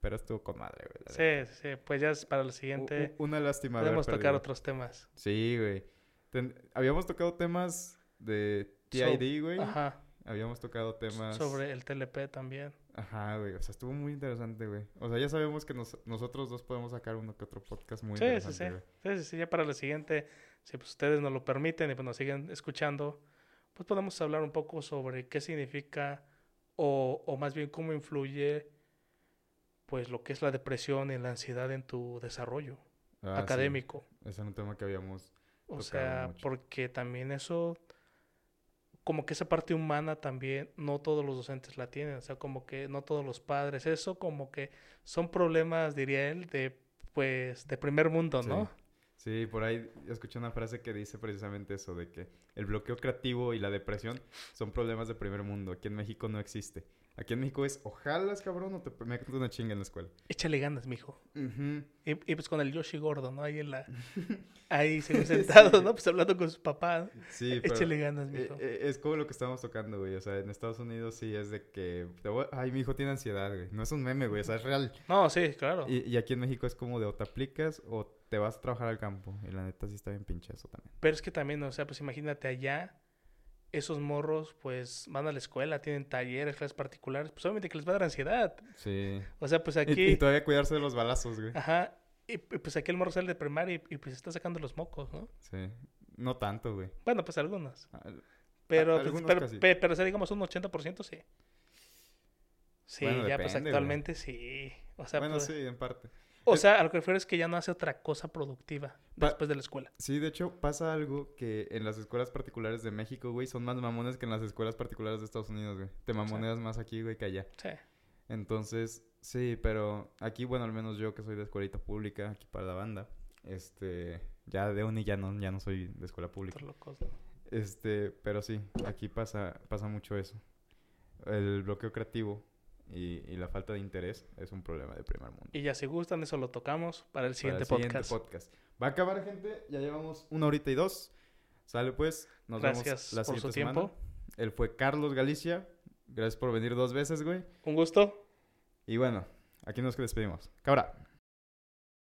Pero estuvo con madre, güey. Sí, sí, pues ya es para el siguiente. u- Una lástima. Podemos tocar perdido. otros temas. Sí, güey. Ten- Habíamos tocado temas de So- TID, güey. Ajá. Habíamos tocado temas... Sobre el TLP también. Ajá, güey. O sea, estuvo muy interesante, güey. O sea, ya sabemos que nos- nosotros dos podemos sacar uno que otro podcast muy Sí, sí, interesante, sí. güey. Sí, sí, sí, ya para la siguiente, si pues ustedes nos lo permiten y pues nos siguen escuchando, pues podemos hablar un poco sobre qué significa o, o más bien cómo influye pues lo que es la depresión y la ansiedad en tu desarrollo Ah, sí. académico. Ese era un tema que habíamos... O sea, mucho. porque también eso, como que esa parte humana también, no todos los docentes la tienen, o sea, como que no todos los padres, eso como que son problemas, diría él, de pues de primer mundo. ¿no? Sí, por ahí escuché una frase que dice precisamente eso, de que el bloqueo creativo y la depresión son problemas de primer mundo. Aquí en México no existe. Aquí en México es, ojalá, cabrón, o te metes una chinga en la escuela. Échale ganas, mijo. Y, y pues con el Yoshi gordo, ¿no? Ahí en la... Ahí se sentado, Sí. ¿no? Pues hablando con su papá. ¿no? Sí, pero... Échale ganas, eh, mijo. eh, es como lo que estábamos tocando, güey. O sea, en Estados Unidos sí es de que... Ay, mi hijo tiene ansiedad, güey. No es un meme, güey. O sea, es real. No, sí, claro. Y, y aquí en México es como de o te aplicas o te vas a trabajar al campo. Y la neta sí está bien pinche eso también. Pero es que también, o sea, pues imagínate allá, esos morros, pues van a la escuela, tienen talleres, clases particulares, pues obviamente que les va a dar ansiedad. Sí. O sea, pues aquí... y todavía cuidarse de los balazos, güey. Ajá. Y, y, pues aquí el morro sale de primaria y, y, pues está sacando los mocos, ¿no? Sí. No tanto, güey. Bueno, pues algunos. Ah, Pero, pues, algunos pero, pero, o sea, digamos un 80% sí. Sí, Bueno, ya pues güey. actualmente sí. O sea, bueno, pues- sí, en parte. O Es- sea, a lo que refiero es que ya no hace otra cosa productiva después de la escuela. Sí, de hecho, pasa algo que en las escuelas particulares de México, güey, son más mamones que en las escuelas particulares de Estados Unidos, güey. Te mamoneas más aquí, güey, que allá. Sí. Entonces, sí, pero aquí, bueno, al menos yo que soy de escuelita pública, aquí para la banda, este, ya de uni ya no, ya no soy de escuela pública. Locos, ¿no? Este, pero sí, aquí pasa, pasa mucho eso. El bloqueo creativo y, y la falta de interés es un problema de primer mundo. Y ya si gustan, eso lo tocamos para el Para siguiente el siguiente podcast. podcast. Va a acabar, gente. Ya llevamos una horita y dos. Sale pues. Nos Gracias vemos la por su semana. tiempo. Él fue Carlos Galicia. Gracias por venir dos veces, güey. Un gusto. Y bueno, aquí nos despedimos. Cabra.